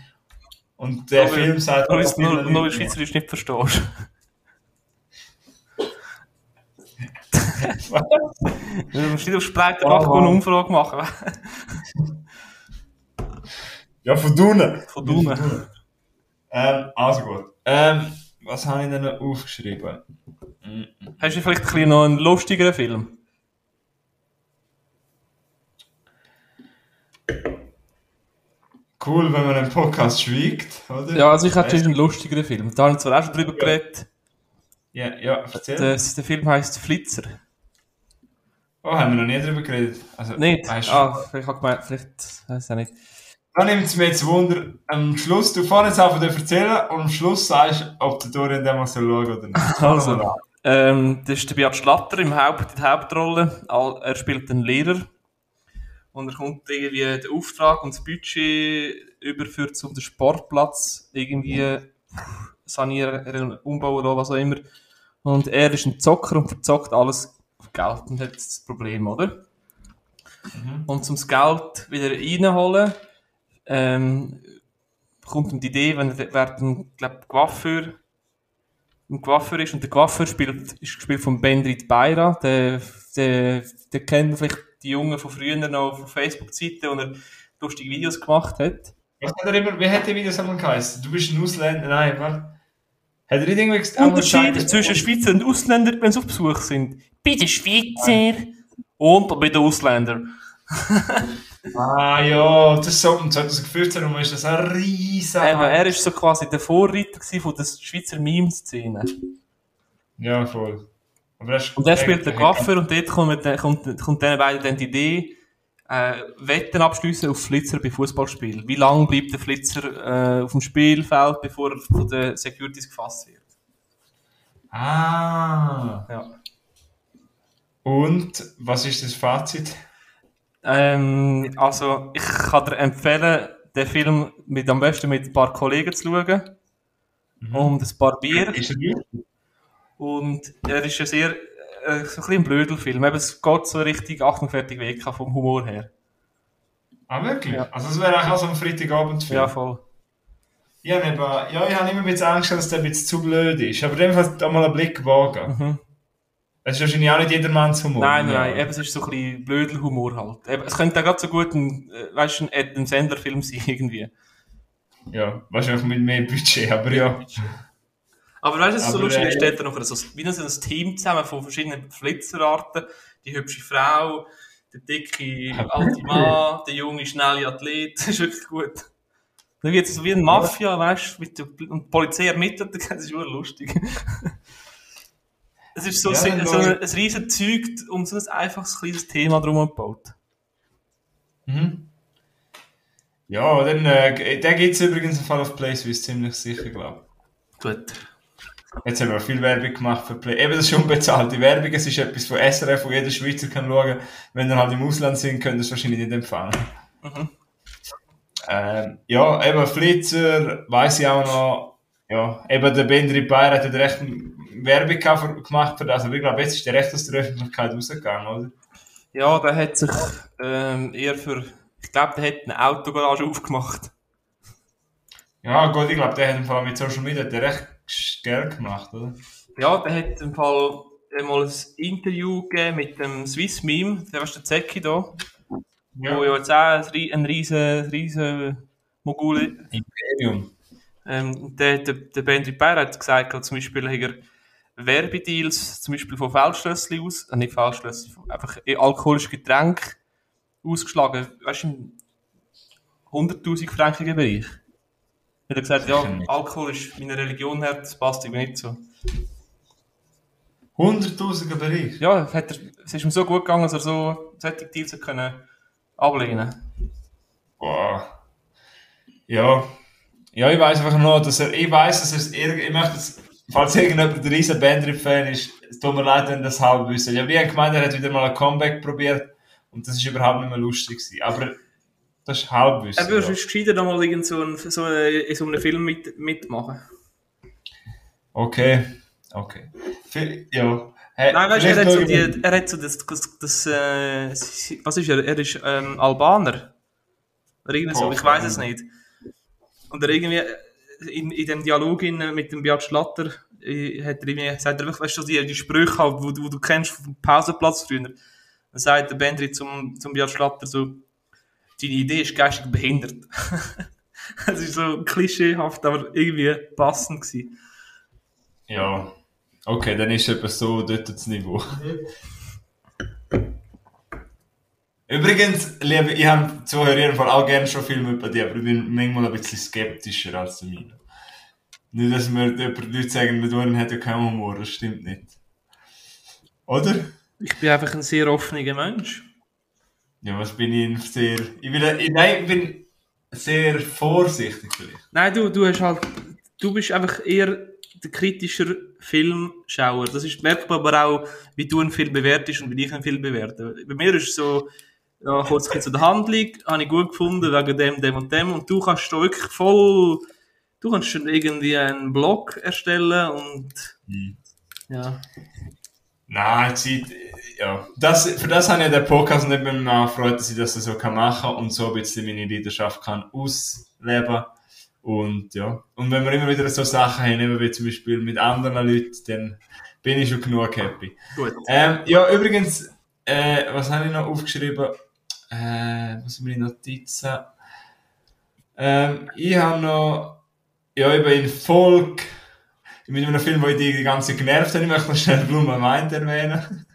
Und der Nur weil- Film sagt Nur, auch nur, nur Leuten- Schweizerisch nicht verstehst. Du musst nicht auf Spreitenbach Oh, eine wow. Umfrage machen. Ja, von Dunen. Von unten. Ähm, also gut. Ähm, was habe ich denn noch aufgeschrieben? Hast du vielleicht ein bisschen noch einen lustigeren Film? Cool, wenn man einen Podcast schweigt, oder? Ja, also ich hätte schon einen lustigeren Film. Da habe ich zwar auch schon drüber geredet. Ja, ja, erzähl. Der, der Film heisst Flitzer. Oh, haben wir noch nie drüber geredet. Also, Nicht? Weißt du, Ah, vielleicht habe gemeint, vielleicht, weiß ich nicht. Da nimmt es mir jetzt Wunder, am Schluss, du fährst jetzt einfach erzählen und am Schluss sagst ob der Dorian den mal schauen oder nicht. Also, ähm, das ist der Beat Schlatter im Haupt, in der Hauptrolle. Er spielt einen Lehrer. Und er kommt irgendwie den Auftrag und das Budget überführt um den Sportplatz irgendwie sanieren, umbauen oder was auch immer. Und er ist ein Zocker und verzockt alles auf Geld und hat das Problem, oder? Und zum das Geld wieder reinholen, ähm, kommt ihm die Idee, wenn er ein, glaub, Coiffeur, ein Coiffeur ist und der Coiffeur spielt, ist gespielt von Bendrit Beira, der, der, der kennt vielleicht die Jungen von früher noch von Facebook-Seiten, wo er lustige Videos gemacht hat. Was hat er immer, wie hat der Videos einmal geheißen? Du bist ein Ausländer, nein, warte. Hat er nicht irgendwie gesagt, Unterschied zwischen Schweizer und Ausländern, wenn sie auf Besuch sind. Bei den Schweizer und bei den Ausländern. ah ja, das ist so, 2015 rum ist das ein riesen... Eben, er ist so quasi der Vorreiter von der Schweizer Meme-Szene. Ja, voll. Er Und er spielt den Gaffer und dort kommt, kommt, kommt den beiden dann die Idee, äh, Wetten abschliessen auf Flitzer bei Fußballspielen. Wie lange bleibt der Flitzer äh, auf dem Spielfeld, bevor er von den Securities gefasst wird? Ah. Ja. Und, was ist das Fazit? Ähm, also, ich kann dir empfehlen, den Film mit, am besten mit ein paar Kollegen zu schauen. Und ein paar Bier. Ist er gut? Und er ist ein sehr, ein bisschen ein Blödelfilm. Eben, es geht so richtig Achtung, fertig, weg vom Humor her. Ah, wirklich? Ja. Also, das wäre auch so ein Freitagabendfilm. Ja, voll. Habe eben, ja, ich habe immer ein bisschen Angst, dass der ein bisschen zu blöd ist. Aber dem Fall da mal einen Blick wagen. Mhm. Es ist wahrscheinlich auch nicht jedermanns Humor. Nein, Ja. nein, eben, es ist so ein bisschen Blödelhumor halt. Eben, es könnte auch gerade so gut ein, äh, weißt ein Adam Sandler-Film sein, irgendwie. Ja, wahrscheinlich mit mehr Budget, aber ja. Aber weißt du, was so Aber, lustig äh, ist, steht da noch so, wie so ein Team zusammen von verschiedenen Flitzerarten. Die hübsche Frau, der dicke alte Mann, der junge, schnelle Athlet. Das ist wirklich gut. Dann wird es so wie ein Mafia, weißt du, und die Polizei ermittelt, das ist lustig. Es ist so, Ja, so, dann so ein, ein riesen Zeug um so ein einfaches kleines Thema drum gebaut. Mhm. Ja, dann, äh, den gibt es übrigens im Fall auf PlaySwiss, ziemlich sicher, glaube Gut. Jetzt haben wir viel Werbung gemacht für Play. Eben, das ist unbezahlte Werbung. Es ist etwas von SRF, wo jeder Schweizer kann schauen. Wenn ihr halt im Ausland sind, könnt ihr es wahrscheinlich nicht empfangen. Mhm. Ähm, ja, eben Flitzer, weiss ich auch noch. Ja, eben der Bendri Bayer hat ja recht Werbung gemacht für das. Aber ich glaube, jetzt ist der recht aus der Öffentlichkeit rausgegangen, oder? Ja, der hat sich ähm, eher für, ich glaube, der hat eine Autogarage aufgemacht. Ja, gut, ich glaube, der hat im Fall mit Social Media der recht Geld gemacht, oder? Ja, der hat im Fall einmal ein Interview gegeben mit dem Swiss Meme, der war der Zecki da, wo ja jetzt auch ein, rie- ein riesen, riesen Mogul ist. Imperium. Ähm, der, der, der Bendy Bayer hat gesagt, zum Beispiel hat er Werbedeals, zum Beispiel von Feldschlössli aus, äh, nicht Feldschlössli, einfach eh alkoholische Getränke ausgeschlagen, weißt du, im 100.000 frankigen Bereich. Er hat gesagt, ja, Alkohol ist meine Religion her, das passt irgendwie nicht so. 100.000er Bereich. Ja, hat er, es ist ihm so gut gegangen, dass er so solche Deals können ablehnen Boah. Ja. Ja, ich weiß einfach nur, dass er, ich weiß, dass er es irg- ich möchte es, falls irgendjemand ein riesen Bandrip-Fan ist, es tut mir leid, wenn das halb wissen. Ich habe gemeint, er hat wieder mal ein Comeback probiert und das ist überhaupt nicht mehr lustig gewesen. Aber das ist halb wissen. Er würde gescheiter da mal irgend so, ein, so eine, in so einem Film mit, mitmachen. Okay. Okay. Ja. Hey, Nein, weißt du, er hat so, die, er hat so das, das, das äh, was ist er? Er ist ähm, Albaner. Oder irgendwie so, ich weiß es nicht. Und er irgendwie, äh, in, in dem Dialog in, mit dem Beat Schlatter, äh, hat er irgendwie, sagt er wirklich, weißt du, die, die Sprüche, halt, wo, du- wo du kennst vom Pausenplatz früher. Dann sagt der Bendri zum, zum Beat Schlatter so, deine Idee ist geistig behindert. Es ist so klischeehaft, aber irgendwie passend gewesen. Ja. Okay, dann ist etwa so dort das Niveau. Übrigens, liebe, ich habe Zuhörer jeden Fall auch gerne schon Filme über die, aber ich bin manchmal ein bisschen skeptischer als der meine. Nicht, dass mir Leute sagen, der Duren hat ja keinen Humor, das stimmt nicht. Oder? Ich bin einfach ein sehr offener Mensch. Ja, was bin ich sehr... Ich bin, ich, nein, ich bin sehr vorsichtig vielleicht. Nein, du, du hast halt, du bist einfach eher der kritischer Filmschauer. Das ist merkbar aber auch, wie du einen Film bewertest und wie ich einen Film bewerte. Bei mir ist es so, ja, kurz zu der Handlung, habe ich gut gefunden, wegen dem, dem und dem, und du kannst da wirklich voll, du kannst schon irgendwie einen Blog erstellen und, ja. Nein, ja. Das, für das habe ich den Podcast nicht mehr mal gefreut, dass ich das so kann machen und so ein bisschen meine Leidenschaft kann ausleben. Und ja. Und wenn wir immer wieder so Sachen haben, eben wie zum Beispiel mit anderen Leuten, dann bin ich schon genug happy. Gut. Ähm, ja, übrigens, äh, was habe ich noch aufgeschrieben? Äh, was sind meine Notizen? Ähm, ich habe noch, ja, eben in Volk, mit einem Film, wo ich die die ganze genervt habe, ich möchte noch schnell Blumen meint erwähnen.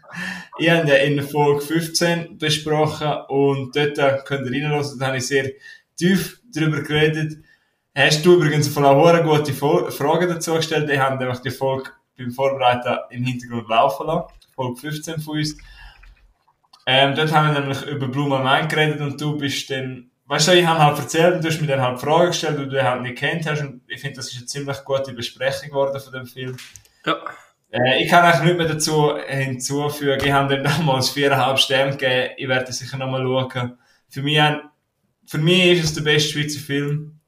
ich habe ja in Folge 15 besprochen und dort könnt ihr reinlassen, da habe ich sehr tief darüber geredet. Hast du übrigens von einer gute Frage dazu gestellt, die haben einfach die Folge beim Vorbereiten im Hintergrund laufen lassen. Folge 15 von uns. Ähm, dort haben wir nämlich über Blue Main geredet und du bist dann, weißt du, ich habe halt erzählt und du hast mir dann halt Fragen gestellt, die du halt nicht kennt hast und ich finde, das ist eine ziemlich gute Besprechung geworden von dem Film. Ja. Äh, ich kann eigentlich nicht mehr dazu hinzufügen. Ich habe dem damals viereinhalb Sterne gegeben. Ich werde sicher nochmal schauen. Für mich, für mich ist es der beste Schweizer Film,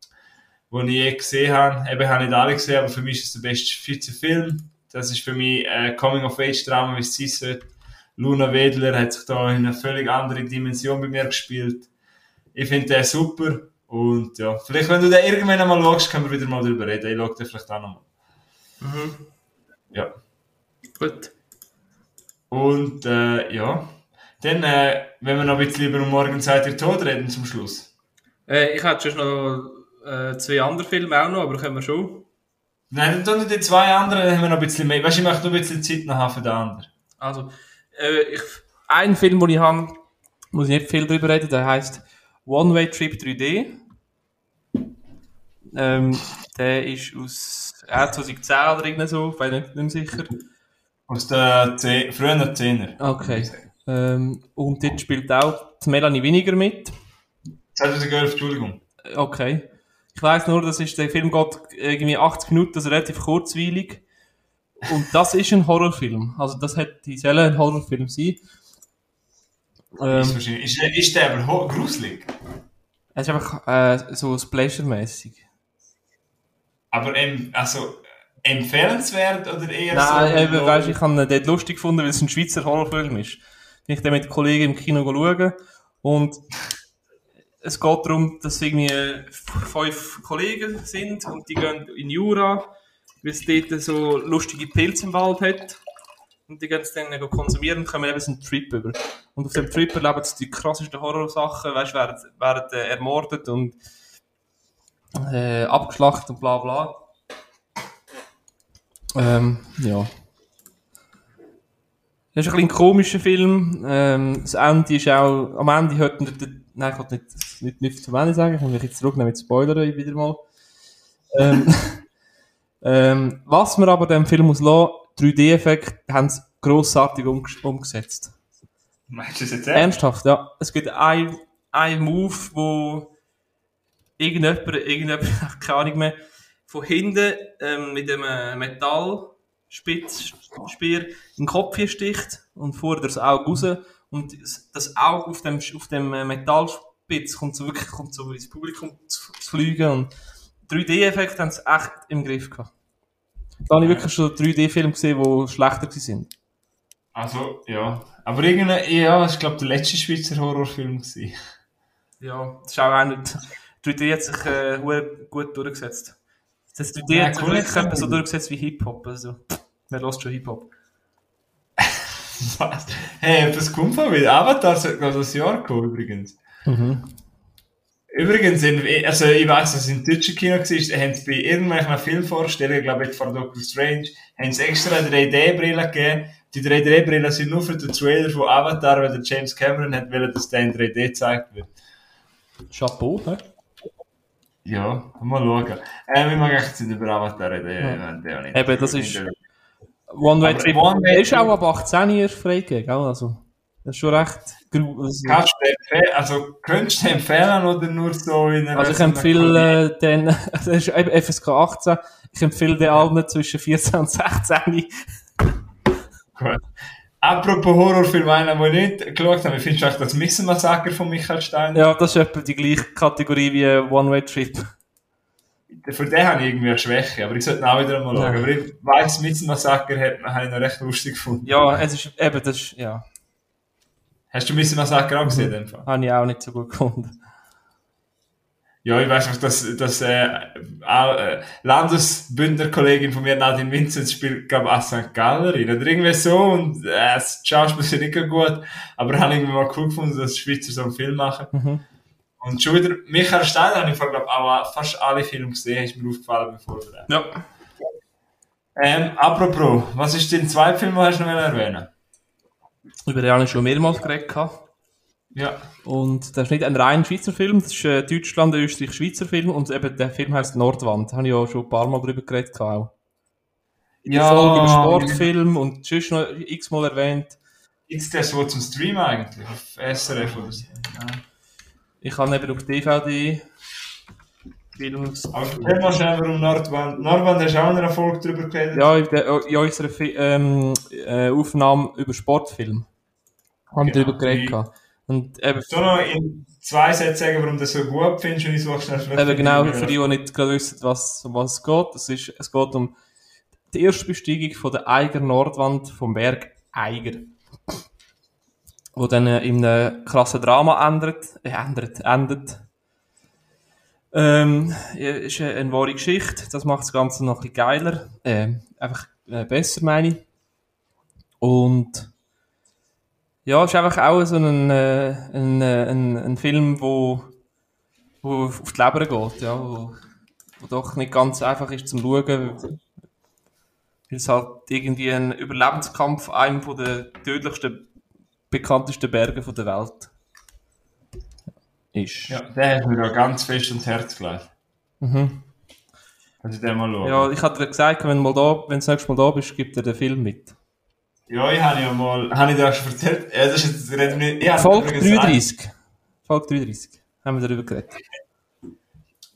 den ich je gesehen habe. Eben, ich habe nicht alle gesehen, aber für mich ist es der beste Schweizer Film. Das ist für mich ein äh, Coming-of-Age-Drama, wie es sein sollte. Luna Wedler hat sich da in eine völlig andere Dimension bei mir gespielt. Ich finde den super. Und ja, vielleicht, wenn du den irgendwann einmal schaust, können wir wieder mal darüber reden. Ich schaue den vielleicht auch nochmal. Mhm. Ja. Gut. Und äh, ja, dann, äh, wenn wir noch ein bisschen über um morgen seid ihr tot reden zum Schluss. Äh, ich hätte schon noch äh, zwei andere Filme auch noch, aber können wir schon. Nein, dann tun die zwei anderen, dann haben wir noch ein bisschen mehr. Weißt du, ich möchte noch ein bisschen Zeit noch haben für den anderen. Also, äh, ich, ein Film, den ich habe, muss ich nicht viel darüber reden, der heißt One Way Trip 3D. Ähm, der ist aus äh, 2010 oder irgendwie so, ich bin nicht, nicht sicher. Aus der Zeh frühen 10er. Okay. Ähm, und dort spielt auch Melanie weniger mit. 2011, Entschuldigung. Okay. Ich weiss nur, dass ist, der Film geht irgendwie 80 Minuten, das ist relativ kurzweilig. Und das ist ein Horrorfilm. Also das hätte soll ein Horrorfilm sein. Ähm, ist, ist, ist der aber gruselig? Es ist einfach äh, so Splasher-mäßig. Aber ähm, also empfehlenswert oder eher Nein, so? Nein, weißt, ich habe ihn dort lustig gefunden, weil es ein Schweizer Horrorfilm ist. Bin ich dann mit Kollegen im Kino schauen und es geht darum, dass irgendwie fünf Kollegen sind und die gehen in Jura, weil es dort so lustige Pilze im Wald hat. Und die gehen dann konsumieren und kommen eben so einen Trip über. Und auf dem Trip erleben sie die krassesten Horrorsachen, weißt du, werden, werden äh, ermordet und äh, abgeschlachtet und bla bla. Ähm, ja. Das ist ein, ein komischer Film. Ähm, das Ende ist auch, am Ende hört man, nein, ich kann nicht, nicht, nicht zum Ende sagen, ich muss mich jetzt zurücknehmen mit Spoilern wieder mal. Ähm, ähm, was man aber dem Film muss lassen, 3D-Effekt, haben sie grossartig um, umgesetzt. Meinst du das jetzt ernsthaft? Ja. Es gibt einen Move, wo irgendjemand, irgendjemand, keine Ahnung mehr, von hinten ähm, mit einem Metallspitzspeer den Kopf sticht und vorher das Auge raus und das Auge auf dem, auf dem äh, Metallspitz kommt so wirklich kommt so ins Publikum zu, zu fliegen und 3D-Effekte haben sie echt im Griff gehabt. Da habe ich wirklich schon 3D-Filme gesehen, die schlechter waren. Also, ja. Aber irgendwie, ja, das war, glaube der letzte Schweizer Horrorfilm. Gewesen. Ja, das ist auch nicht. 3D hat sich äh, gut durchgesetzt. Das 3D ja, hat sich wirklich so durchgesetzt wie Hip-Hop. Also, wer lässt schon Hip-Hop? Was? Hey, das kommt von mir. Avatar sollte noch das Jahr kommen, übrigens. Mhm. Übrigens, also ich weiß, dass es in deutschen Kino war, haben sie bei irgendwelchen Filmvorstellungen, glaube ich, von Doctor Strange, haben sie extra 3D-Brillen gegeben. Die 3D-Brillen sind nur für den Trailer von Avatar, weil der James Cameron hat wollen, dass der in 3D gezeigt wird. Chapeau, hä? Ja, mal schauen. Äh, wir machen echt über Avatar reden. Ja. Eben, das ist... One Way Trip One Way ist auch ab 18 Jahre freigegeben, also... Das ist schon recht gruselig. Kannst du empfehlen, also könntest du empfehlen oder nur so in einer... Also ich empfehle äh, den, das ist FSK 18, ich empfehle den allen zwischen 14 und 16. Gut. Apropos Horrorfilm, einer, den ich nicht geschaut habe, findest du eigentlich das Mixen-Massaker von Michael Stein? Ja, das ist etwa die gleiche Kategorie wie One-Way-Trip. Für den habe ich irgendwie eine Schwäche, aber ich sollte ihn auch wieder mal schauen. Aber ich weiss, Mixen-Massaker hat man noch recht lustig gefunden. Ja, es ist eben, das ist, ja. Hast du Mixen-Massaker auch gesehen? Mhm. Habe ich auch nicht so gut gefunden. Ja, ich weiß noch, dass, dass äh, äh, Landesbündnerkollegin von mir, Nadine Vincent, spielt, glaube ich, auch St. Gallerin oder irgendwie so und äh, das Schauspiel ist nicht gut, aber habe irgendwie mal cool gefunden, dass die Schweizer so einen Film machen. Mhm. Und schon wieder, Michael Steiner habe ich glaube ich, auch fast alle Filme gesehen, ist mir aufgefallen beim Vorbereiten. Ja. Ähm, apropos, was ist dein zweiter Film, den hast du noch erwähnen Über den habe ich schon mehrmals geredet. Ja. Und das ist nicht ein rein Schweizer Film, das ist äh, Deutschland, Österreich, Schweizer Film und eben der Film heißt Nordwand. Da habe ich auch schon ein paar Mal drüber geredet. Auch. Ja. Folge über Sportfilm und sonst noch x-mal erwähnt. Ist das wo zum Streamen eigentlich? Auf SRF oder so? Ja. Ich habe eben auf DVD Films. Aber erzähl mal schnell, warum Nordwand. Nordwand hast du auch in einer Folge drüber geredet? Ja, in, der, in unserer Fi ähm, äh, Aufnahme über Sportfilm. Haben Genau. darüber geredet. gehabt. Und eben, Du noch in zwei Sätzen sagen, warum du das so gut findest, und ich suche schnell eben genau für die, die nicht gerade wissen, was, um was es geht. Es, ist, es geht um die erste Besteigung von der Eiger Nordwand vom Berg Eiger. Wo dann äh, in einem krassen Drama ändert, äh, ändert, endet. Ähm, ist eine, eine wahre Geschichte. Das macht das Ganze noch ein bisschen geiler. Äh, einfach äh, besser, meine ich. Und ja, es ist einfach auch so ein, äh, ein, äh, ein, ein Film, wo, wo auf die Leber geht, ja, wo, wo doch nicht ganz einfach ist zum Schauen, weil es halt irgendwie ein Überlebenskampf einem von den tödlichsten, bekanntesten Bergen von der Welt ist. Ja, der hat mir ja ganz fest ins Herz gelegt. Mhm. Kannst du den mal schauen? Ja, ich hatte gesagt, wenn du mal da, wenn du das nächste Mal da bist, gibt dir den Film mit. Ja, ich habe ja mal, habe ich dir auch schon erzählt? Ja, das ist jetzt, reden wir ich Folge übrigens ein- 33. Folge 33. Haben wir darüber geredet.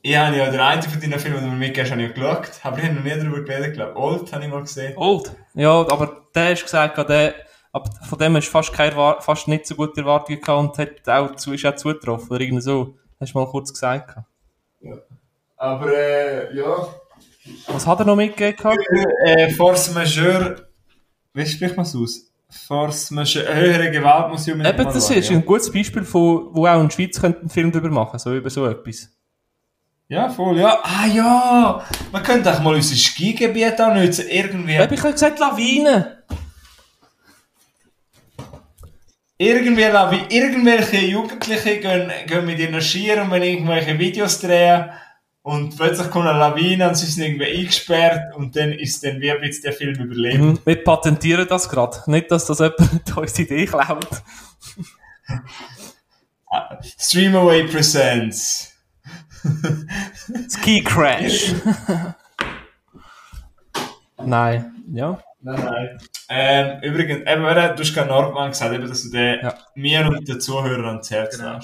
Ich habe ja den einen von deinen Filmen, den du mir mitgegeben habe ich ja geschaut, aber ich habe noch nie darüber geredet, glaube Old habe ich mal gesehen. Old. Ja, aber der hast gesagt, der, aber von dem hast du fast, keine, fast nicht so gute Erwartungen gehabt und hat auch, zu, ist auch zugetroffen, oder irgendwie so. Hast du mal kurz gesagt. gehabt. Aber, äh, ja. Was hat er noch mitgegeben? gehabt? Äh, Force Majeure, wie spricht man es aus? Force Majeure, höhere Gewalt muss ich unbedingt Eben, das schauen, ist ja. ein gutes Beispiel, von, wo auch in Schweiz könnte einen Film darüber machen, so über so etwas. Ja, voll, ja. Ah, ja! Man könnte auch mal unser Skigebiet auch nutzen, irgendwie. Eben, ich habe gesagt, Lawine. Irgendwie, wie irgendwelche Jugendliche gehen, gehen mit ihren Skiern und wenn irgendwelche Videos drehen und plötzlich kommt eine Lawine und sie sind irgendwie eingesperrt und dann ist dann wie bisschen der Film überlebt. Mhm. Wir patentieren das gerade. Nicht, dass das jemand unsere Idee klaut. Streamaway Presents. Ski Crash. Nein, ja. Nein, nein. Ähm, übrigens, eben, du hast gerade Nordmann gesagt, eben, dass du den Ja. mir und den Zuhörern ans Herz Genau.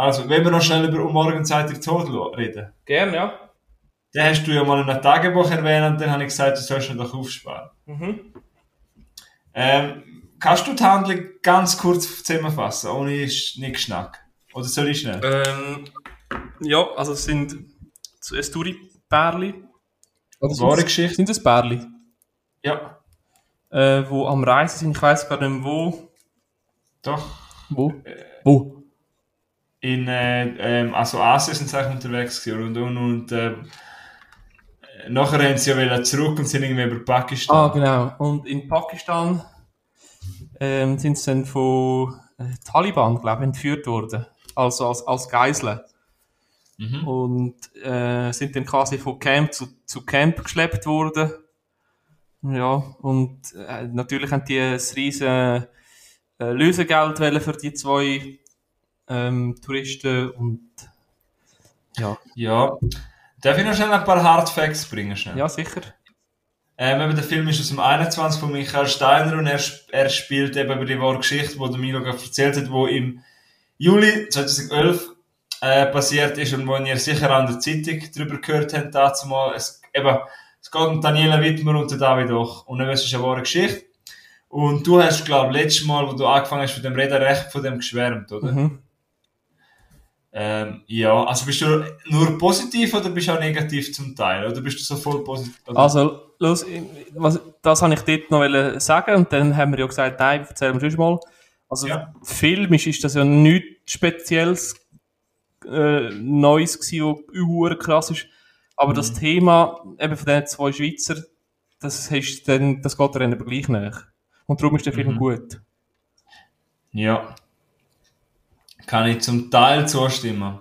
Also, wenn wir noch schnell über «Um Morgenzeitung Tod lo- reden. Gern, ja. Den hast du ja mal in einem Tagebuch erwähnt und dann habe ich gesagt, du sollst ihn doch aufsparen. Mhm. Ähm, kannst du die Handlung ganz kurz zusammenfassen, ohne nicht Schnack? Oder soll ich schnell? Ähm, ja, also es sind ein Story-Pärli. Oder Wahre sind- Geschichte? Sind es Pärli? Ja, Äh, wo am Reisen sind, ich weiß gar nicht wo. doch. Wo? Wo? In äh, ähm, also Asien sind sie unterwegs gewesen, und, und, und ähm, nachher haben sie ja wieder zurück und sind irgendwie über Pakistan. Ah, genau. Und in Pakistan ähm, sind sie dann von äh, Taliban, glaube ich, entführt worden. Also als, als Geiseln. Mhm. Und äh, sind dann quasi von Camp zu, zu Camp geschleppt worden. Ja, und äh, natürlich haben die ein riesen äh, Lösegeld für die zwei ähm, Touristen und ja, Ja. Darf ich noch schnell ein paar Hard Facts bringen? Schnell? ja sicher. Ähm, der Film ist aus dem 21 von Michael Steiner und er, er spielt eben über die wahre Geschichte, die der Milo gerade erzählt hat, wo im Juli 2011 äh, passiert ist und wo ihr sicher an der Zeitung darüber gehört habt, dazu mal. Es, eben, es geht um Daniela Wittmer und den David auch. Und es ist eine wahre Geschichte. Und du hast, glaube ich, letztes Mal, wo du angefangen hast, von dem Reden recht von dem geschwärmt, oder? Mhm. Ähm, ja, also bist du nur positiv oder bist du auch negativ zum Teil? Oder bist du so voll positiv? Also, los, was, das habe ich dort noch sagen und dann haben wir ja gesagt, nein, erzählen wir schon mal. Also, Ja. filmisch ist das ja nichts Spezielles, äh, Neues gewesen, was krass ist. Aber das Thema eben von den zwei Schweizer, das, hast dann, das geht dann aber gleich nach. Und darum ist der Film Mhm. gut. Ja. Kann ich zum Teil zustimmen.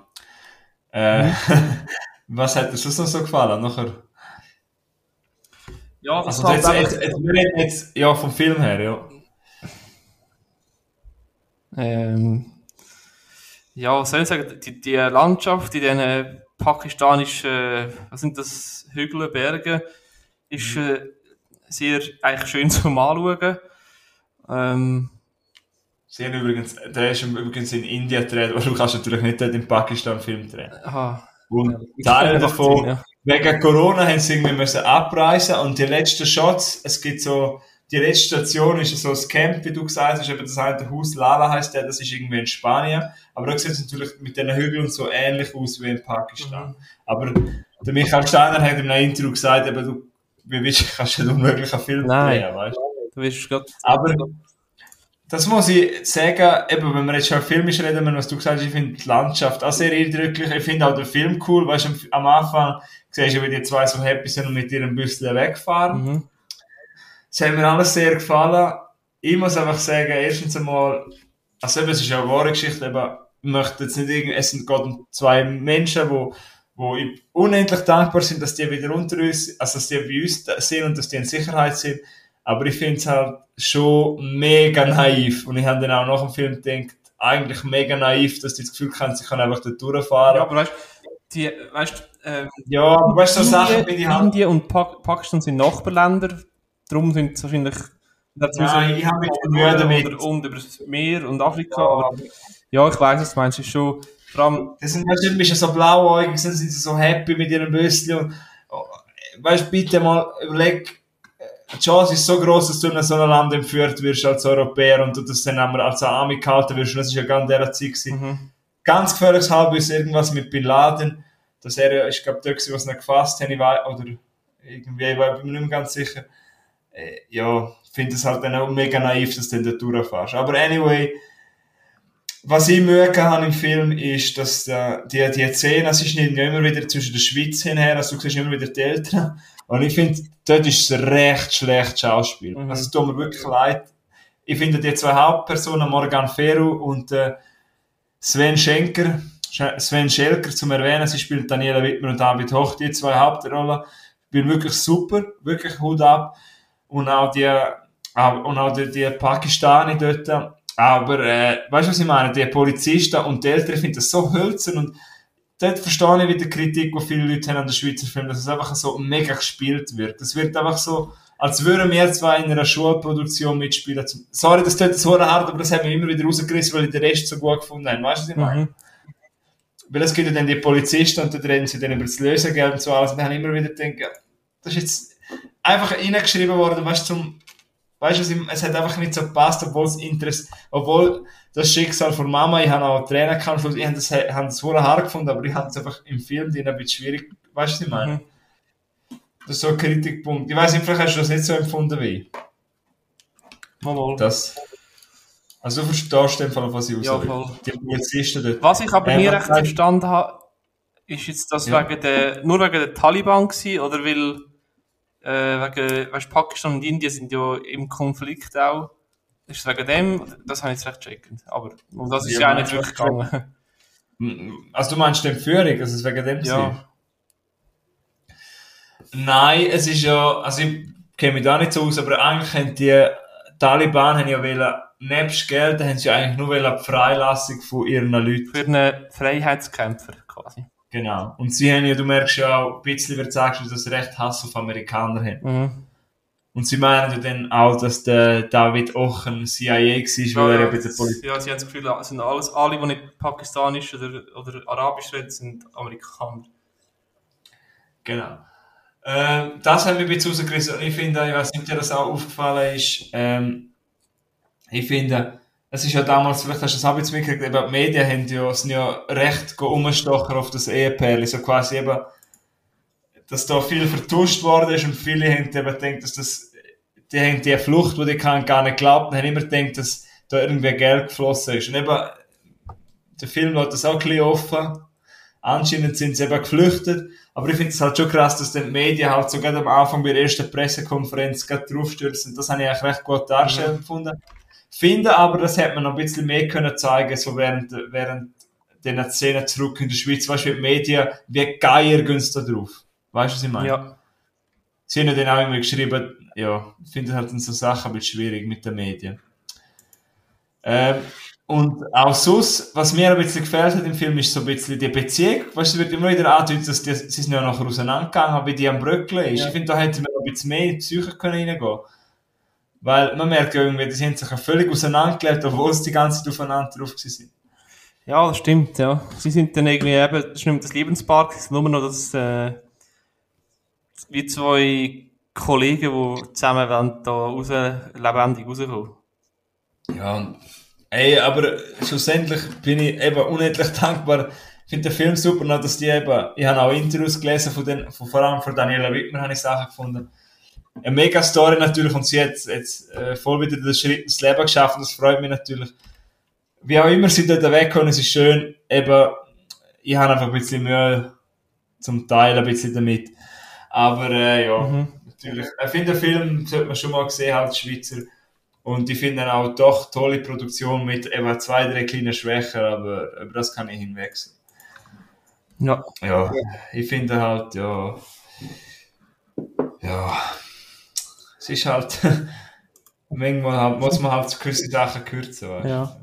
Äh, was hat dir sonst noch so gefallen? Nachher? Ja, Also jetzt, jetzt, jetzt, wir reden jetzt, ja, vom Film her, ja. Ähm, ja, was soll ich sagen, die, die Landschaft in diesen pakistanischen, was sind das, Hügel, Berge, ist äh, sehr eigentlich schön zum Anschauen. Ähm, Sie haben übrigens, der ist übrigens in Indien gedreht, aber du kannst natürlich nicht dort in Pakistan Film drehen. aha, Und ja, Teil macht davon, Sinn, ja. wegen Corona haben sie irgendwie müssen abreisen und die letzten Shots, es gibt so, die letzte Station ist so das Camp, wie du gesagt hast, eben das eine Haus, Lala heißt der, das ist irgendwie in Spanien, aber da sieht es natürlich mit den Hügeln so ähnlich aus wie in Pakistan. Aber der Michael Steiner hat in einem Interview gesagt, eben, du, wie willst, kannst du einen unmöglichen Film Nein. drehen, weißt du? Du wirst gerade. Aber das muss ich sagen, eben, wenn wir jetzt schon filmisch reden, wenn was du gesagt hast, ich finde die Landschaft auch sehr eindrücklich. Ich finde auch den Film cool, weißt du, am, Anfang siehst du, wie die zwei so happy sind und mit ihrem Büsschen wegfahren. Mhm. Das hat mir alles sehr gefallen. Ich muss einfach sagen, erstens einmal, also eben, es ist ja eine wahre Geschichte, aber ich möchte jetzt nicht irgendwie, es sind gerade zwei Menschen, wo, wo ich unendlich dankbar sind, dass die wieder unter uns, also dass die bei uns sind und dass die in Sicherheit sind. Aber ich finde es halt schon mega naiv. Und ich habe dann auch nach dem Film gedacht, eigentlich mega naiv, dass die das Gefühl haben, sie können einfach da durchfahren. Ja, aber weißt die, weißt ähm, Ja, aber weißt du, so Sachen bin ich Indien, halt. Indien und Pak Pakistan sind Nachbarländer, darum sind es wahrscheinlich Nein, ich habe mich Mühe damit. oder, und über das Meer und Afrika, aber ja, ich weiß, was du meinst, ist schon, vor allem, Das sind weißt du, ja so blauäugig, sind sie so happy mit ihrem Büsschen und, oh, weißt du, bitte mal überleg, die Chance ist so groß, dass du in so einem Land entführt wirst als Europäer und du das dann einmal als Army gehalten wirst und das ist ja ganz der Zeit gewesen. mhm. Ganz gefährliches Halbwissen, irgendwas mit Bin Laden, dass er, ich glaube, gewesen, was ihn gefasst hat, ich weiß, oder irgendwie, ich war- bin mir nicht mehr ganz sicher. Äh, ja, ich finde es halt dann auch mega naiv, dass du da durchfährst. Aber anyway, was ich mögen habe im Film ist, dass äh, die, die Szene, es ist nicht immer wieder zwischen der Schweiz hinher, also du siehst immer wieder die Eltern. Und ich finde, dort ist es recht schlecht Schauspiel. Mhm. Also es tut mir wirklich leid. Ich finde die zwei Hauptpersonen, Morgan Ferru und äh, Sven Schenker, Sch- Sven Schelker zum Erwähnen, sie spielt Daniela Wittmer und David Hoch, die zwei Hauptrollen, spielen wirklich super, wirklich Hut ab. Und auch die, auch- und auch die, die Pakistani dort. Aber, äh, weißt du, was ich meine? Die Polizisten und die Eltern finden das so hölzern und dort verstehe ich wieder die Kritik, die viele Leute haben an den Schweizer Film, dass es einfach so mega gespielt wird. Es wird einfach so, als würden wir zwei in einer Schulproduktion mitspielen. Sorry, das tut so hart, aber das haben wir immer wieder rausgerissen, weil ich den Rest so gut gefunden habe. Weißt du, was ich meine? Mhm. Weil es gibt ja dann die Polizisten und dann reden sie dann über das Lösegeld und so alles. Und dann habe ich immer wieder gedacht, das ist jetzt einfach reingeschrieben worden, weißt du, zum, weißt du, es hat einfach nicht so gepasst, obwohl es Interesse, obwohl das Schicksal von Mama, ich habe auch Tränen gehabt, ich habe das, habe das wohl hart gefunden, aber ich habe es einfach im Film drin ein bisschen schwierig, weißt du, was ich meine? Mhm. Das ist so ein Kritikpunkt. Ich weiß nicht, vielleicht hast du das nicht so empfunden wie mal. Das. Also du verstehst den Fall, was ich Ja, voll. Die Polizisten dort. Was ich aber Ähm, nie recht verstanden habe, ist jetzt das Ja. wegen der, nur wegen der Taliban gewesen, oder weil, äh, wegen, weißt, Pakistan und Indien sind ja im Konflikt auch. Ist es wegen dem? Das habe ich jetzt recht checkend. Aber, um das ist Ja, ja, nicht wirklich gegangen. Also du meinst die Entführung, also es wegen dem Ja. Nein, es ist ja, also ich kenne mich da nicht so aus, aber eigentlich haben die Taliban haben ja wollen, nebst Geld, haben sie ja eigentlich nur wollen die Freilassung von ihren Leuten. Für einen Freiheitskämpfer, quasi. Genau. Und sie haben ja, du merkst ja auch, ein bisschen, wie du sagst, dass sie recht Hass auf Amerikaner haben. Mhm. Und sie meinen ja dann auch, dass der David Ochen CIA war, weil er Ja, eben der Polizei... ja, sie haben das Gefühl, es sind alles, alle, die nicht pakistanisch oder, oder arabisch reden, sind Amerikaner. Genau. Ähm, das haben wir ein bisschen rausgerissen. Und ich finde, ich weiß nicht, ob dir das auch aufgefallen ist, ähm, ich finde, es ist ja damals, vielleicht hast du das auch bisschen mitgekriegt, eben die Medien haben ja, sind ja recht umgestochen auf das Ehepärchen, so quasi eben, dass da viel vertuscht worden ist und viele haben eben gedacht, dass das, die haben die Flucht, die die kann, gar nicht geglaubt und haben immer gedacht, dass da irgendwie Geld geflossen ist. Und eben, der Film lässt das auch ein bisschen offen. Anscheinend sind sie eben geflüchtet. Aber ich finde es halt schon krass, dass die Medien halt so gerade am Anfang bei der ersten Pressekonferenz gerade draufstürzen. Das habe ich eigentlich recht gut darstellen gefunden. Finde aber, das hätte man noch ein bisschen mehr können zeigen, so während, während den Szenen zurück in der Schweiz. Weißt du, wie die Medien, wie geil gehen da drauf? Weißt du, was ich meine? Ja. Sie haben ja dann auch immer geschrieben, ja, ich finde halt so Sachen ein bisschen schwierig mit den Medien. Ähm, Und auch sonst, was mir ein bisschen gefällt hat im Film, ist so ein bisschen die Beziehung. Weißt du, es wird immer wieder angedeutet, dass die, sie sind ja nachher auseinandergegangen, aber wie die am Bröckeln ist. Ja. Ich finde, da hätte man ein bisschen mehr in die Psyche können reingehen Weil man merkt ja irgendwie, die sind sich ja völlig auseinandergelebt, obwohl sie die ganze Zeit aufeinander drauf sind. Ja, das stimmt, ja. Sie sind dann irgendwie eben, das ist nicht mehr das Lebenspaar, es ist nur noch das, äh, wie zwei Kollegen, die zusammen da raus, lebendig rauskommen. Ja, ey, aber schlussendlich bin ich eben unendlich dankbar. Ich finde den Film super, noch, dass die eben, ich habe auch Interviews gelesen von den, von, vor allem von Daniela Wittmer habe ich Sachen gefunden. Eine mega Story natürlich und sie hat jetzt äh, voll wieder den Schritt ins Leben geschafft und das freut mich natürlich. Wie auch immer sie dort wegkommen, es ist schön, eben, ich habe einfach ein bisschen Mühe zum Teil ein bisschen damit. Aber äh, ja, Mhm. natürlich. Ich finde, den Film sollte man schon mal gesehen haben, Schweizer. Und ich finde ihn auch doch tolle Produktion mit eben zwei, drei kleinen Schwächen, aber über das kann ich hinwechseln. Ja. Ja, ich finde halt, ja, ja, es ist halt, manchmal halt, muss man halt gewisse Sachen kürzen, weißt du. ja.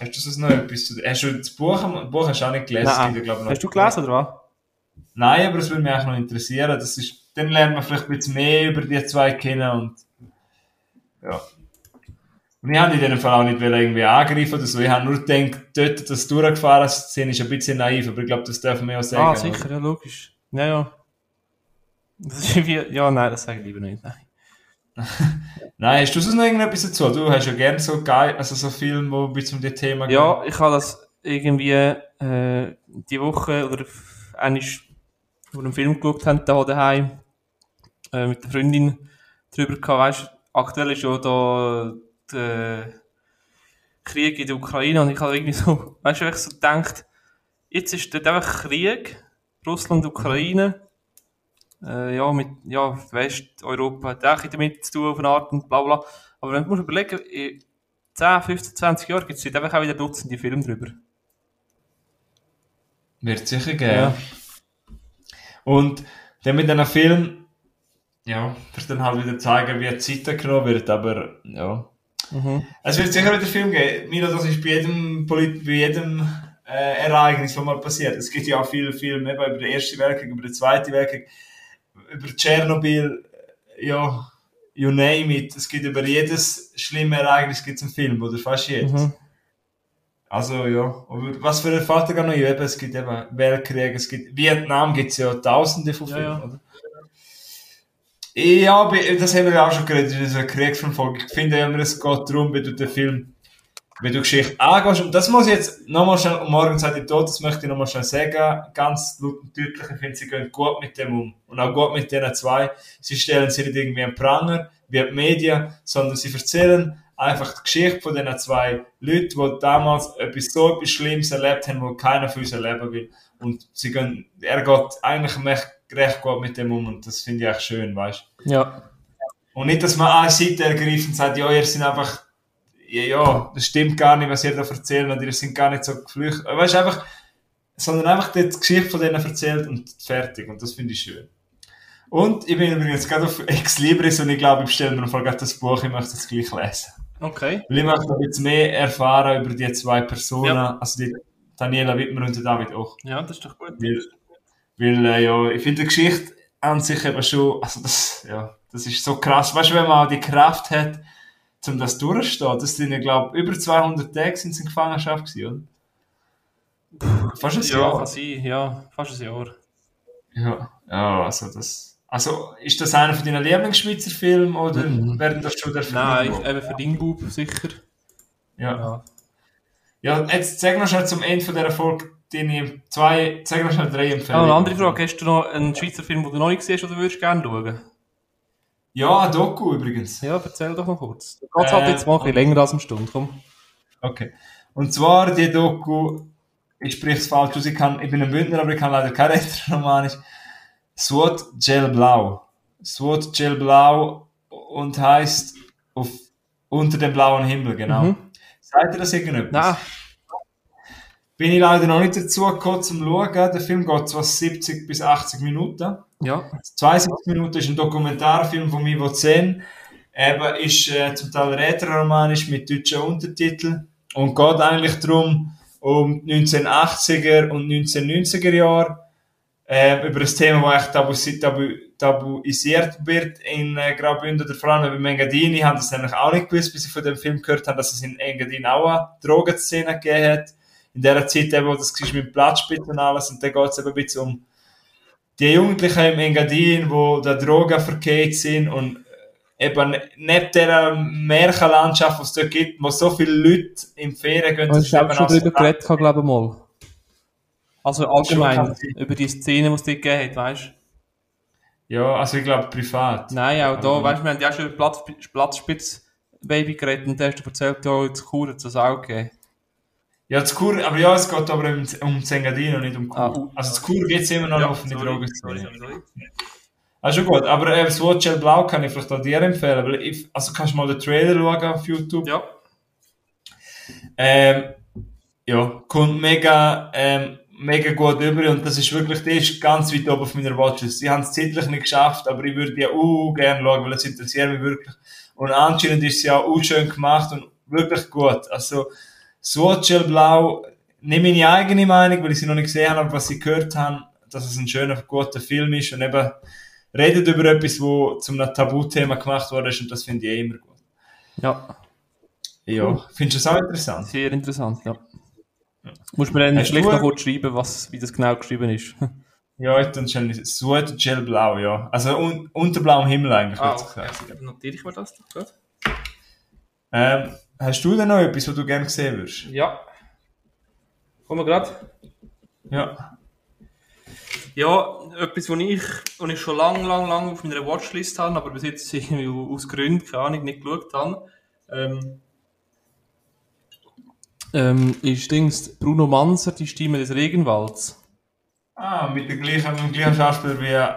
Hast du sonst noch etwas zu, hast du das Buch, das Buch hast du auch nicht gelesen? es Nein. ich, noch- Hast du gelesen, oder was? Nein, aber es würde mich auch noch interessieren. Das ist, dann lernt man vielleicht ein bisschen mehr über die zwei kennen und ja. Und ich habe in diesem Fall auch nicht irgendwie angreifen oder so. Ich habe nur gedacht, dort das durchgefahren sehen, ist ein bisschen naiv, aber ich glaube, das dürfen wir auch sagen. Ah, sicher, ja, logisch. Ja, ja. Das ist wie, ja, nein, das sage ich lieber nicht. Nein. Nein, hast du sonst noch irgendetwas dazu? Du hast ja gerne so geil, also so Filme, wo ein bisschen um das Thema Ja, ich habe das irgendwie äh, die Woche oder eigentlich, wo wir einen Film geschaut haben, da daheim äh, mit der Freundin drüber gehabt. Weißt, aktuell ist ja da der Krieg in der Ukraine und ich habe irgendwie so, weißt du, ich so gedacht, jetzt ist dort einfach Krieg, Russland, Ukraine. Äh, ja, mit, ja, Westeuropa hat auch damit zu tun auf eine Art und bla bla. Aber wenn du musst überlegen, in 10, 15, 20 Jahren gibt es einfach auch wieder Dutzende Filme drüber. Wird sicher geben. Ja. Und dann mit einem Film, ja, wird dann halt wieder zeigen, wie die Zeit genommen wird, aber ja. Mhm. Es wird sicher wieder Film geben. Milo, das ist bei jedem, Polit bei jedem äh, Ereignis, was mal passiert. Es gibt ja auch viele Filme eben über den Ersten Weltkrieg, über den Zweiten Weltkrieg, über Tschernobyl, äh, ja, you name it. Es gibt über jedes schlimme Ereignis gibt's einen Film, oder fast jedes. Mhm. Also ja, aber was für ein Vater gar noch eben, es gibt eben Weltkrieg, es gibt Vietnam gibt es ja tausende von Ja, Filmen, ja. oder? Ja, das haben wir ja auch schon geredet in dieser Kriegsverfolgung. Ich finde immer, es geht darum, wie du den Film, wie du Geschichte angehst. Und das muss ich jetzt nochmal schnell, und morgen seid ihr tot, das möchte ich nochmal schnell sagen. Ganz deutlich, ich finde, sie gehen gut mit dem um. Und auch gut mit denen zwei. Sie stellen sie nicht irgendwie einen Pranger, wie die Medien, sondern sie erzählen einfach die Geschichte von diesen zwei Leuten, die damals etwas so etwas Schlimmes erlebt haben, wo keiner von uns erleben will. Und sie gehen, er geht eigentlich recht, gut mit dem um und das finde ich echt schön, weißt du. Ja. Und nicht, dass man eine Seite ergreift und sagt, ja, ihr seid einfach, ja, ja, das stimmt gar nicht, was ihr da erzählt und ihr seid gar nicht so geflüchtet. Weißt du, einfach, sondern einfach die Geschichte von denen erzählt und fertig. Und das finde ich schön. Und ich bin übrigens gerade auf Ex Libris und ich glaube, ich bestelle mir noch gerade das Buch, ich möchte es gleich lesen. Okay. Weil ich möchte jetzt mehr erfahren über die zwei Personen, Ja. also die Daniela Wittmer und David auch. Ja, das ist doch gut. Weil, weil äh, ja, ich finde die Geschichte an sich eben schon, also das, ja, das ist so krass. Weißt du, wenn man auch die Kraft hat, um das durchzustehen, das sind ja, glaube über 200 Tage sind sie in Gefangenschaft gewesen, oder? Fast ein Ja, Jahr. kann sein, ja, fast ein Jahr. Ja, ja, also das, also ist das einer von deinen Lieblingsschweizer Filmen oder Mhm. werden das schon der Nein, Film? eben für Dingbub sicher. Ja. Ja. ja, jetzt sag noch schnell zum Ende von dieser Folge deine zwei, sag noch schnell drei Ah, Empfehlungen. eine andere Frage, hast du noch einen Schweizer Film, den du noch nicht gesehen hast oder würdest gerne schauen? Ja, ein Doku übrigens. Ja, erzähl doch mal kurz. Da geht halt Äh, jetzt mal ein bisschen länger als eine Stunde, komm. Okay. Und zwar die Doku, ich spreche es falsch aus, ich, kann, ich bin ein Bündner, aber ich kann leider kein Rätselromanisch. SWAT Gel Blau. SWAT Gel Blau und heißt auf, unter dem blauen Himmel, genau. Mhm. Seid ihr das irgendetwas? Nein. Bin ich leider noch nicht dazu gekommen zum Schauen. Der Film geht zwar 70 bis 80 Minuten. Ja. 72 Minuten ist ein Dokumentarfilm von Mivo 10. Eben ist äh, zum Teil rätoromanisch mit deutschen Untertiteln. und geht eigentlich darum, um 1980er und 1990er Jahre, äh, über ein Thema, das echt tabu, tabu, tabuisiert wird in äh, Graubünden oder vor allem bei Engadin. Ich habe das nämlich auch nicht gewusst, bis ich von dem Film gehört habe, dass es in Engadin auch eine Drogenszene gegeben hat. In der Zeit, eben, wo das war mit Platzspitze und alles, und da geht es eben ein bisschen um die Jugendlichen im Engadin, die da Drogen verkehrt sind und eben neben dieser Märchenlandschaft, die es dort gibt, wo so viele Leute im Ferien gehen. Das ist auch schon darüber geredet, glaube ich mal. Also allgemein, über die Szene, die es dort gegeben hat, weißt du? Ja, also ich glaube privat. Nein, auch da, weißt du, wir haben ja schon über Platz, Platzspitz-Baby geredet und da hast du erzählt, ja, jetzt Kur hat es auch gegeben. Ja, das Kur, aber ja, es geht aber um, um Zengadin und nicht um Kur. Ah, also das Kur geht es immer noch ja, auf die Drogen. Also gut, aber äh, das Watchel Blau kann ich vielleicht auch dir empfehlen, weil ich, also kannst du mal den Trailer schauen auf YouTube. Ja. Ähm, ja, kommt mega, ähm, mega gut über und das ist wirklich, der ist ganz weit oben auf meiner Watchlist. Sie haben es zeitlich nicht geschafft, aber ich würde ja auch gerne schauen, weil es interessiert mich wirklich. Und anscheinend ist es ja auch schön gemacht und wirklich gut. Also, Swatchel Blau, nicht meine eigene Meinung, weil ich sie noch nicht gesehen habe, aber was ich gehört habe, dass es ein schöner, guter Film ist und eben redet über etwas, wo zum Tabuthema gemacht worden ist und das finde ich eh immer gut. Ja. Ja, findest du das auch interessant? Sehr interessant, ja. Ja. Muss mir dann schlecht noch kurz schreiben, was, wie das genau geschrieben ist. ja, dann schnell Sud Gel Blau, ja. Also un unter blauem Himmel eigentlich. Ah, okay. Also, notiere ich mir das doch gut. Ähm, hast du denn noch etwas, was du gerne sehen würdest? Ja. Kommen wir gerade. Ja. Ja, etwas, was ich, was ich schon lang, lang, lang auf meiner Watchlist habe, aber bis jetzt irgendwie aus Gründen, keine Ahnung, nicht geschaut habe, ähm, ähm, ist Dings Bruno Manser, die Stimme des Regenwalds. Ah, mit, der gleichen, mit dem gleichen Schauspieler wie äh,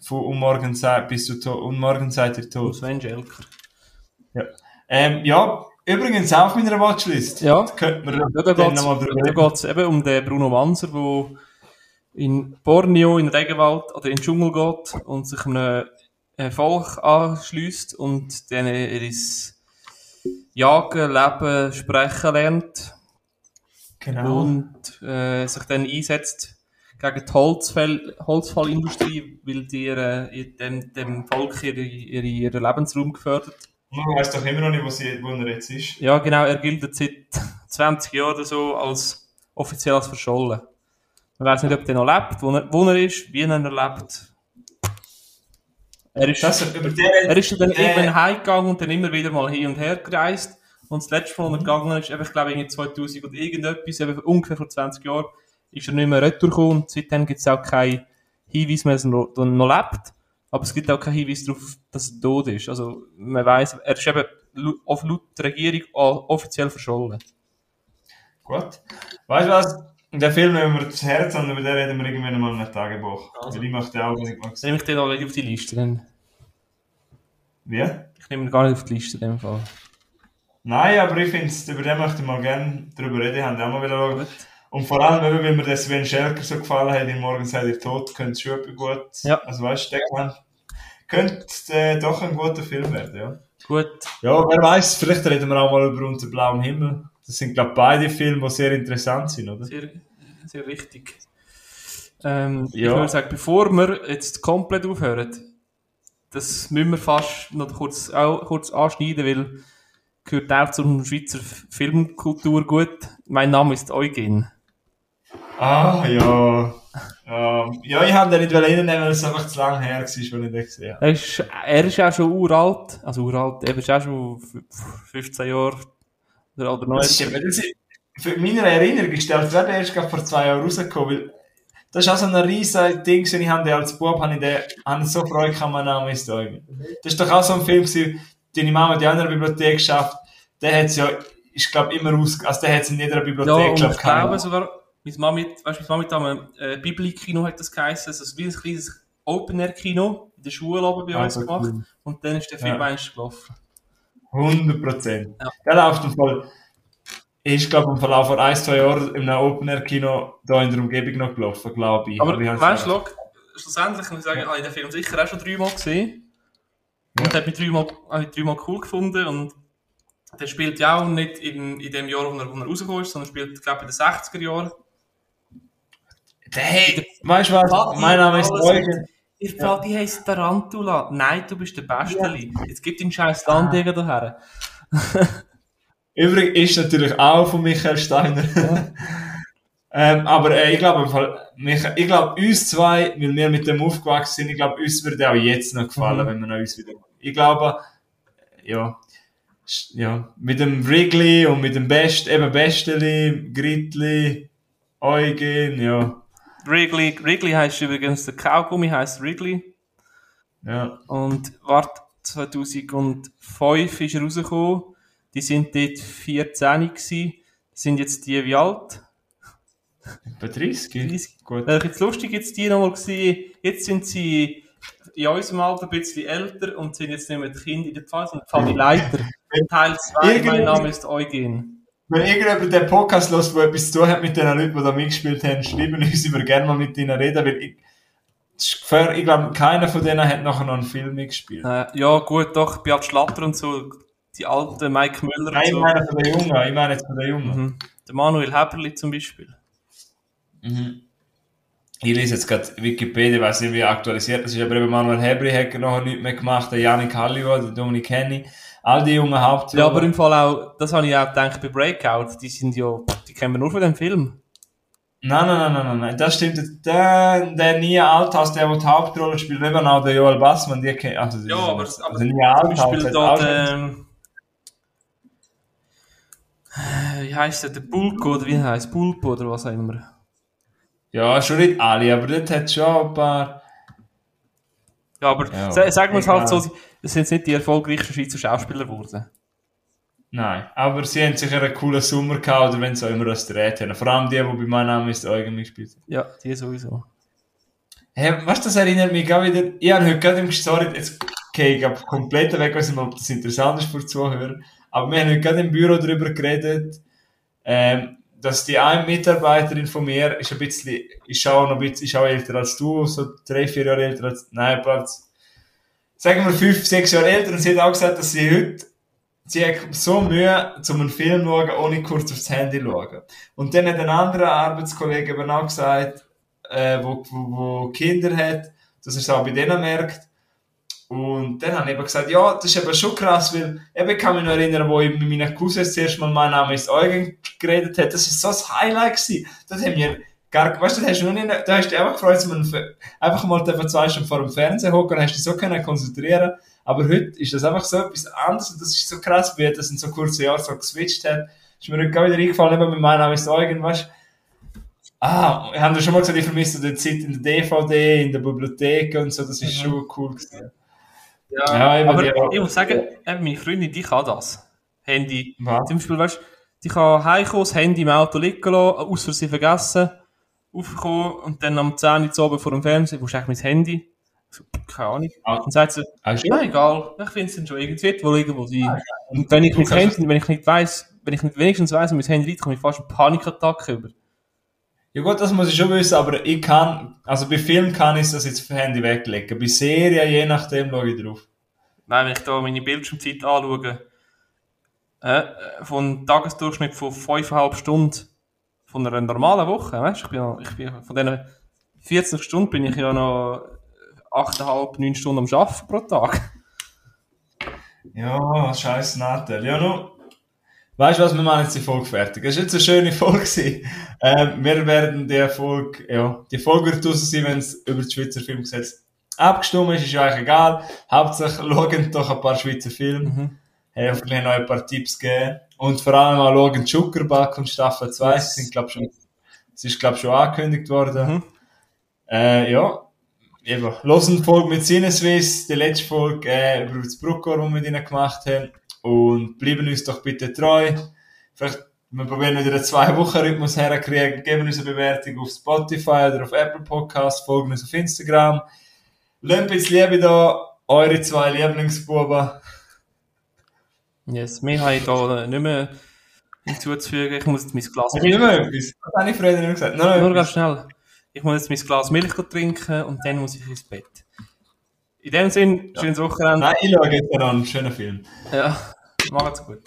von Um morgen Zeit bis zu to Um morgen seid ihr tot. Sven Jelker. Ja. Ähm, ja, übrigens auch auf meiner Watchlist. Ja, da, könnte man ja, da geht es eben um den Bruno Manser, der in Borneo, in Regenwald oder in den Dschungel geht und sich einem Volk anschließt und dann ihr Jagen, Leben, Sprechen lernt. Genau. Und äh, sich dann einsetzt gegen die Holzfall, Holzfallindustrie, weil die äh, dem, dem Volk ihre, ihre, ihren Lebensraum gefördert. Man weiß doch immer noch nicht, wo, sie, wo er jetzt ist. Ja, genau, er gilt seit 20 Jahren oder so als offiziell als verschollen. Man weiß nicht, ob der noch lebt, wo er, wo er ist, wie er lebt. Er ist, das, er ist dann äh, irgendwann heimgegangen und dann immer wieder mal hin und her gereist. Und das letzte Mal, er gegangen ist, ich glaube, in 2000 oder irgendetwas, eben ungefähr vor 20 Jahren, ist er nicht mehr retour und seitdem gibt es auch keinen Hinweis mehr, dass er noch, noch lebt. Aber es gibt auch keinen Hinweis darauf, dass er tot ist. Also, man weiß, er ist eben auf laut der Regierung offiziell verschollen. Gut. Weißt du was? Der Film, wenn wir das Herz haben, über den reden wir irgendwann mal ein Tagebuch. Also. Weil ich möchte auch nicht mal Nehme ich den auch nicht auf die Liste dann? Wie? Ich nehme ihn gar nicht auf die Liste in dem Fall. Nein, aber ich finde, über den möchte ich mal gerne drüber reden, haben auch mal wieder schauen. Und vor allem, wenn mir der Sven Schelker so gefallen hat, in Morgen seid ihr tot, könnte es schon gut. Ja. Also weißt du, der könnte äh, doch ein guter Film werden, ja. Gut. Ja, wer weiß, vielleicht reden wir auch mal über unter blauem Himmel. Das sind, glaube ich, beide Filme, die sehr interessant sind, oder? Sehr, sehr richtig. Ähm, ja. Ich würde sagen, bevor wir jetzt komplett aufhören, das müssen wir fast noch kurz, auch kurz anschneiden, weil gehört auch zur Schweizer Filmkultur gut. Mein Name ist Eugen. Ah, ja. Ähm, ja, ich habe den nicht reinnehmen, weil es einfach zu lange her war, als ich den gesehen habe. Er ist, er ist auch schon uralt. Also uralt, er ist auch schon 15 Jahre oder, oder noch. Das ist, das ist, für meine Erinnerung ist der gerade erst vor zwei Jahren rausgekommen, weil das ist auch so ein riesiges Ding, ich habe den als Bub, habe ich den, habe so Freude gehabt, mein Name ist Eugen. Das ist doch auch so ein Film gewesen, deine Mama die andere Bibliothek geschafft, der hat es ja, ich glaube, immer aus, also der hat es in jeder Bibliothek, ja, glaub, ich glaube sogar, meine Mama, weißt du, meine Mama hat äh, Bibli-Kino hat das geheißen, also wie ein kleines Open-Air-Kino in der Schule oben bei uns gemacht, cool. und dann ist der Film ja. eigentlich gelaufen. 100 Prozent. Ja. Der läuft im Fall, ist, glaube ich, im Verlauf von ein, zwei Jahren in einem Open-Air-Kino da in der Umgebung noch gelaufen, glaube ich. Aber, Aber weißt du, schlussendlich muss ich sagen, habe ich den Film sicher auch schon dreimal gesehen. Und ja. hat mich dreimal, habe ich dreimal cool gefunden und der spielt ja auch nicht in, in dem Jahr, wo er, wo er rausgekommen ist, sondern spielt, glaube ich, in den 60er Jahren. Hey, weißt du was? Mein Name ist Eugen. Ihr Vati heisst Tarantula. Nein, du bist der Beste. Jetzt gib dein scheiß Land daher. Übrigens ist natürlich auch von Michael Steiner. ähm, aber äh, ich glaube, ich glaube, uns zwei, weil wir mit dem aufgewachsen sind, ich glaube, uns würde auch jetzt noch gefallen, Mhm. wenn wir noch uns wieder. Ich glaube, ja, sch- ja, mit dem Wrigley und mit dem Best, eben Besteli, Gritli, Eugen, ja, Wrigley, Wrigley heisst übrigens, der Kaugummi heisst Wrigley. ja. Und warte, 2005 ist er rausgekommen. Die sind dort 14 gewesen. Sind jetzt die wie alt? Etwa 30? 30. Gut. Wäre jetzt lustig, jetzt die nochmal gewesen. Jetzt sind sie in unserem Alter ein bisschen älter und sind jetzt nicht mehr die Kinder in der Pfalz, sondern die Familienleiter. Teil 2, Irgendwie- mein Name ist Eugen. Wenn irgendjemand den Podcast hört, der etwas zu tun hat mit den Leuten, die da mitgespielt haben, schreiben uns, ich würde gerne mal mit ihnen reden, weil ich, ich glaube, keiner von denen hat nachher noch einen Film mitgespielt. Äh, ja, gut, doch, Beat Schlatter und so, die alten Mike Müller Nein, ich meine von den Jungen, ich meine jetzt von den Jungen. Mhm. Der Manuel Heberli zum Beispiel. Mhm. Ich lese jetzt gerade Wikipedia, weiß nicht, wie aktualisiert das ist, aber eben Manuel Hebri hat nachher nichts mehr gemacht, der Janik Halliwa, der Dominik Henny, all die jungen Hauptrollen. Ja, aber im Fall auch, das habe ich auch gedacht bei Breakout, die sind ja, die kennen wir nur von dem Film. Nein, nein, nein, nein, nein, nein, das stimmt. nicht. Der, der nie Althaus, der, der die Hauptrolle spielt, eben auch der Joel Bassmann, die kennt, also, Ja, aber, aber also zum nie Althaus. Der, schon- ähm, äh, wie heisst der, der Bulko, oder wie heißt Pulpo, oder was auch immer. Ja, schon nicht alle, aber dort hat schon ein paar. Ja, aber Ja, sa- sagen wir es halt so, sind jetzt nicht die erfolgreichsten Schweizer Schauspieler geworden. Nein, aber sie haben sicher einen coolen Sommer gehabt, oder wenn sie auch immer das gedreht haben. Vor allem die, die bei meinem Namen ist Eugen mitgespielt haben. Ja, die sowieso. Hey, weißt du, das erinnert mich auch wieder. Ich habe heute gerade im Sorry, jetzt gehe ich ab komplett weg, weiß nicht, ob das interessant ist für die Zuhörer. Aber wir haben heute gerade im Büro darüber geredet, ähm, dass die eine Mitarbeiterin von mir ist ein bisschen, ist auch noch ein bisschen, ist auch älter als du, so drei, vier Jahre älter als, nein, Platz, sagen wir fünf, sechs Jahre älter und sie hat auch gesagt, dass sie heute, sie hat so Mühe, zum einen Film zu schauen, ohne kurz aufs Handy zu schauen. Und dann hat ein anderer Arbeitskollege eben auch gesagt, äh, wo, wo, wo Kinder hat, dass er es auch bei denen merkt. Und dann habe ich eben gesagt, ja, das ist eben schon krass, weil eben ich kann mich noch erinnern, wo ich mit meinen Cousins zuerst mal mein Name ist Eugen geredet hat, das ist so das Highlight gewesen. Das haben wir gar, weißt du, hast du nicht, da hast du dich einfach gefreut, dass man einfach mal zwei Stunden vor dem Fernsehen hocken und hast dich so können konzentrieren. Aber heute ist das einfach so etwas anderes und das ist so krass, wie das in so kurzen Jahren so geswitcht hat. Ist mir heute gerade wieder eingefallen, eben mit meinem Name ist Eugen, weißt Ah, wir haben ja schon mal gesagt, ich vermisse die Zeit in der DVD, in der Bibliothek und so, das ist schon cool gewesen. Ja, Ja, eben, aber ich muss sagen, meine Freundin, die kann das. Handy. Was? Zum Beispiel, weißt du, die kann heimkommen, das Handy im Auto liegen lassen, aus Versehen vergessen, aufkommen und dann am 10 Uhr oben vor dem Fernseher, wo ist eigentlich mein Handy? So, keine Ahnung. Ah. Und sagt sie, Ah, ja, egal, ich finde es dann schon irgendwie, wohl irgendwo sein. Und wenn ich, mein Handy, wenn ich nicht weiss, wenn ich nicht wenigstens weiss, wo mein Handy liegt, komme ich fast eine Panikattacke über. Ja gut, das muss ich schon wissen, aber ich kann, also bei Film kann ich das jetzt für Handy weglegen. Bei Serien, je nachdem, schaue ich drauf. Nein, wenn ich da meine Bildschirmzeit anschaue, äh, von einem Tagesdurchschnitt von 5,5 Stunden von einer normalen Woche, weißt du, ich bin, ja- ich bin von diesen 40 Stunden bin ich ja noch 8,5, 9 Stunden am Arbeiten pro Tag. Ja, scheiß Nattel. Ja, nu. Weißt du was, wir machen jetzt die Folge fertig. Es war jetzt eine schöne Folge. Ähm, wir werden die Folge, ja, die Folge wird draussen sein, wenn es über das Schweizer Filmgesetz abgestimmt ist, ist ja eigentlich egal. Hauptsache schauen doch ein paar Schweizer Filme. Mhm. Hey, hoffentlich noch ein paar Tipps geben. Und vor allem auch schauen Zuckerback und Staffel 2. Sie sind, glaub, schon, es ist, glaube schon angekündigt worden. Mhm. Äh, ja. Eben, die Folge mit Sinneswiss, die letzte Folge äh, über das Bruckor, die wir mit ihnen gemacht haben. Und bleiben uns doch bitte treu. Vielleicht, wir probieren wieder einen Zwei-Wochen-Rhythmus herzukriegen. Geben uns eine Bewertung auf Spotify oder auf Apple Podcasts, folgen uns auf Instagram. Lasst bisschen Liebe da, eure zwei Lieblingsbuben. Yes, mehr habe ich da nicht mehr hinzuzufügen. Ich muss jetzt mein Glas ich immer etwas? Was habe ich früher nicht gesagt? Noch Nur etwas? ganz schnell. Ich muss jetzt mein Glas Milch trinken und dann muss ich ins Bett. In dem Sinn, schönes Wochenende. Nein, ich schaue jetzt einen schönen Film. Ja, macht's gut.